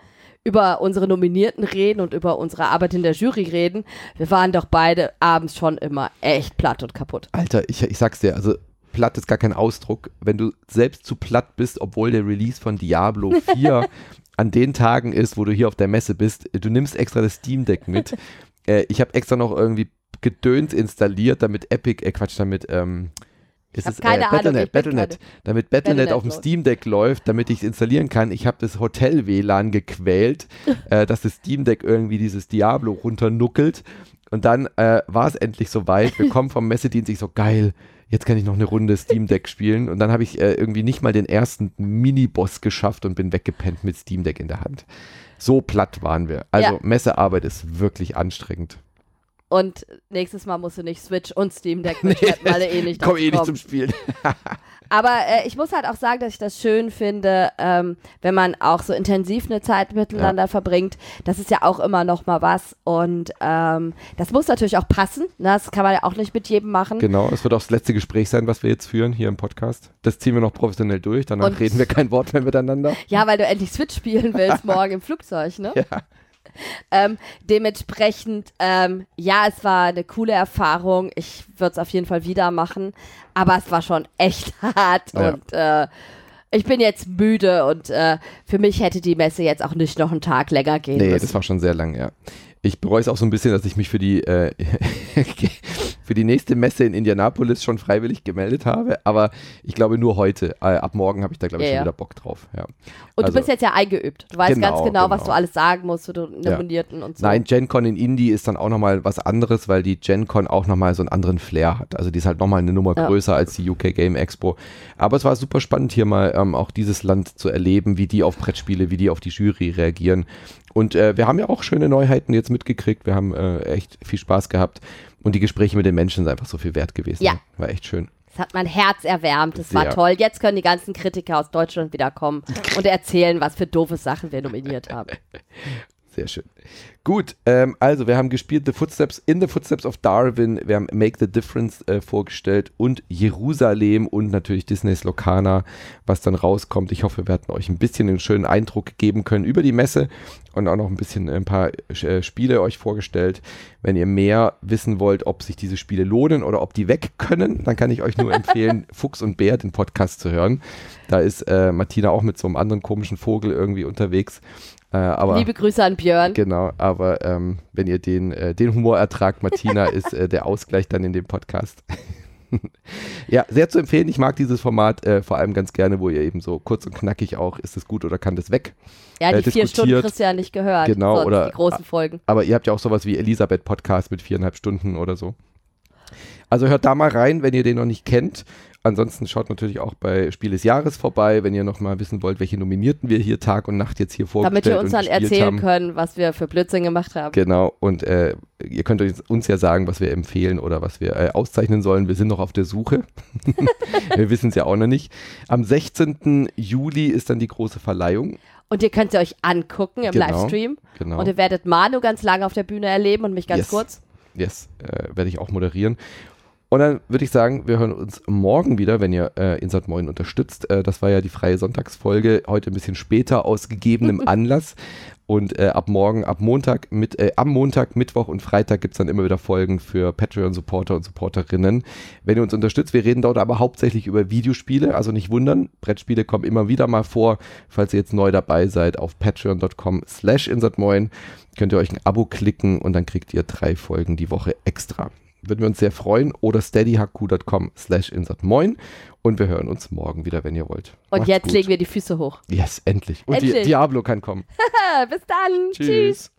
über unsere Nominierten reden und über unsere Arbeit in der Jury reden, wir waren doch beide abends schon immer echt platt und kaputt. Alter, ich, ich sag's dir, also platt ist gar kein Ausdruck. Wenn du selbst zu platt bist, obwohl der Release von Diablo 4 an den Tagen ist, wo du hier auf der Messe bist, du nimmst extra das Steam Deck mit. äh, ich habe extra noch irgendwie Gedöns installiert, damit Epic, äh Quatsch, damit ähm, ist es keine äh, Ahnung, Battle.net, Battle.net, damit Battle.net Battle.net auf dem. Steam Deck läuft, damit ich es installieren kann. Ich habe das Hotel WLAN gequält, äh, dass das Steam Deck irgendwie dieses Diablo runternuckelt. Und dann äh, war es endlich soweit. Wir kommen vom Messedienst, ich so geil. jetzt kann ich noch eine Runde Steam Deck spielen. Und dann habe ich äh, irgendwie nicht mal den ersten Mini-Boss geschafft und bin weggepennt mit Steam Deck in der Hand. So platt waren wir. Also Ja. Messearbeit ist wirklich anstrengend. Und nächstes Mal musst du nicht Switch und Steam Deck mitschleppen, weil du eh nicht Komm eh nicht zum. Spielen. Aber äh, ich muss halt auch sagen, dass ich das schön finde, ähm, wenn man auch so intensiv eine Zeit miteinander verbringt. Das ist ja auch immer noch mal was. Und ähm, das muss natürlich auch passen. Ne? Das kann man ja auch nicht mit jedem machen. Genau, es wird auch das letzte Gespräch sein, was wir jetzt führen hier im Podcast. Das ziehen wir noch professionell durch. Danach Und- reden wir kein Wort mehr miteinander. Ja, weil du endlich Switch spielen willst morgen im Flugzeug, ne? Ja. Ähm, dementsprechend, ähm, ja, es war eine coole Erfahrung. Ich würde es auf jeden Fall wieder machen. Aber es war schon echt hart Ja. und äh, ich bin jetzt müde und äh, für mich hätte die Messe jetzt auch nicht noch einen Tag länger gehen Nee, müssen. das war schon sehr lang, ja. Ich bereue es auch so ein bisschen, dass ich mich für die, äh, für die nächste Messe in Indianapolis schon freiwillig gemeldet habe, aber ich glaube nur heute. Äh, ab morgen habe ich da, glaube ich, Ja, schon ja. wieder Bock drauf. Ja. und also- du bist jetzt ja eingeübt. Du weißt Genau, ganz genau, was genau. du alles sagen musst zu den Ja. Nominierten und so. Nein, Gen Con in Indie ist dann auch nochmal was anderes, weil die Gen Con auch nochmal so einen anderen Flair hat. Also die ist halt nochmal eine Nummer Ja. größer als die UK Game Expo. Aber es war super spannend hier mal ähm, auch dieses Land zu erleben, wie die auf Brettspiele, wie die auf die Jury reagieren. Und äh, wir haben ja auch schöne Neuheiten jetzt mitgekriegt. Wir haben äh, echt viel Spaß gehabt. Und die Gespräche mit den Menschen sind einfach so viel wert gewesen. Ja. War echt schön. Das hat mein Herz erwärmt. Das war toll. Jetzt können die ganzen Kritiker aus Deutschland wieder kommen und erzählen, was für doofe Sachen wir nominiert haben. Sehr schön. Gut, ähm, also wir haben gespielt The Footsteps in the Footsteps of Darwin, wir haben Make the Difference äh, vorgestellt und Jerusalem und natürlich Disneys Locana, was dann rauskommt. Ich hoffe, wir hatten euch ein bisschen einen schönen Eindruck geben können über die Messe und auch noch ein bisschen ein paar äh, Spiele euch vorgestellt. Wenn ihr mehr wissen wollt, ob sich diese Spiele lohnen oder ob die weg können, dann kann ich euch nur empfehlen, Fuchs und Bär, den Podcast zu hören. Da ist äh, Martina auch mit so einem anderen komischen Vogel irgendwie unterwegs. Äh, aber Liebe Grüße an Björn. Genau, aber ähm, wenn ihr den, äh, den Humor ertragt, Martina, ist äh, der Ausgleich dann in dem Podcast. ja, sehr zu empfehlen. Ich mag dieses Format äh, vor allem ganz gerne, wo ihr eben so kurz und knackig auch, ist es gut oder kann das weg? Ja, äh, die vier Stunden kriegst du ja nicht gehört. Genau, sonst oder- die großen Folgen. Aber ihr habt ja auch sowas wie Elisabeth Podcast mit viereinhalb Stunden oder so. Also hört da mal rein, wenn ihr den noch nicht kennt. Ansonsten schaut natürlich auch bei Spiel des Jahres vorbei, wenn ihr noch mal wissen wollt, welche Nominierten wir hier Tag und Nacht jetzt hier vorgestellt Damit wir uns dann erzählen haben. können, was wir für Blödsinn gemacht haben. Genau, und äh, ihr könnt uns- uns ja sagen, was wir empfehlen oder was wir äh, auszeichnen sollen. Wir sind noch auf der Suche. wir wissen es ja auch noch nicht. Am 16. Juli ist dann die große Verleihung. Und ihr könnt sie euch angucken im Genau. Livestream. Genau. Und ihr werdet Manu ganz lange auf der Bühne erleben und mich ganz Yes. kurz. Yes, äh, werde ich auch moderieren. Und dann würde ich sagen, wir hören uns morgen wieder, wenn ihr äh, Insert Moin unterstützt. Äh, das war ja die freie Sonntagsfolge, heute ein bisschen später aus gegebenem Anlass. Und äh, ab morgen, ab Montag, mit, äh, am Montag, Mittwoch und Freitag gibt es dann immer wieder Folgen für Patreon-Supporter und Supporterinnen. Wenn ihr uns unterstützt, wir reden dort aber hauptsächlich über Videospiele, also nicht wundern, Brettspiele kommen immer wieder mal vor. Falls ihr jetzt neu dabei seid, auf patreon.com slash insertmoin könnt ihr euch ein Abo klicken und dann kriegt ihr drei Folgen die Woche extra. Würden wir uns sehr freuen. Oder steadyhq.com slash insertmoin und wir hören uns morgen wieder, wenn ihr wollt. Und Macht's jetzt gut. legen wir die Füße hoch. Yes, endlich. Und Di Endlich. Diablo kann kommen. Bis dann. Tschüss. Tschüss.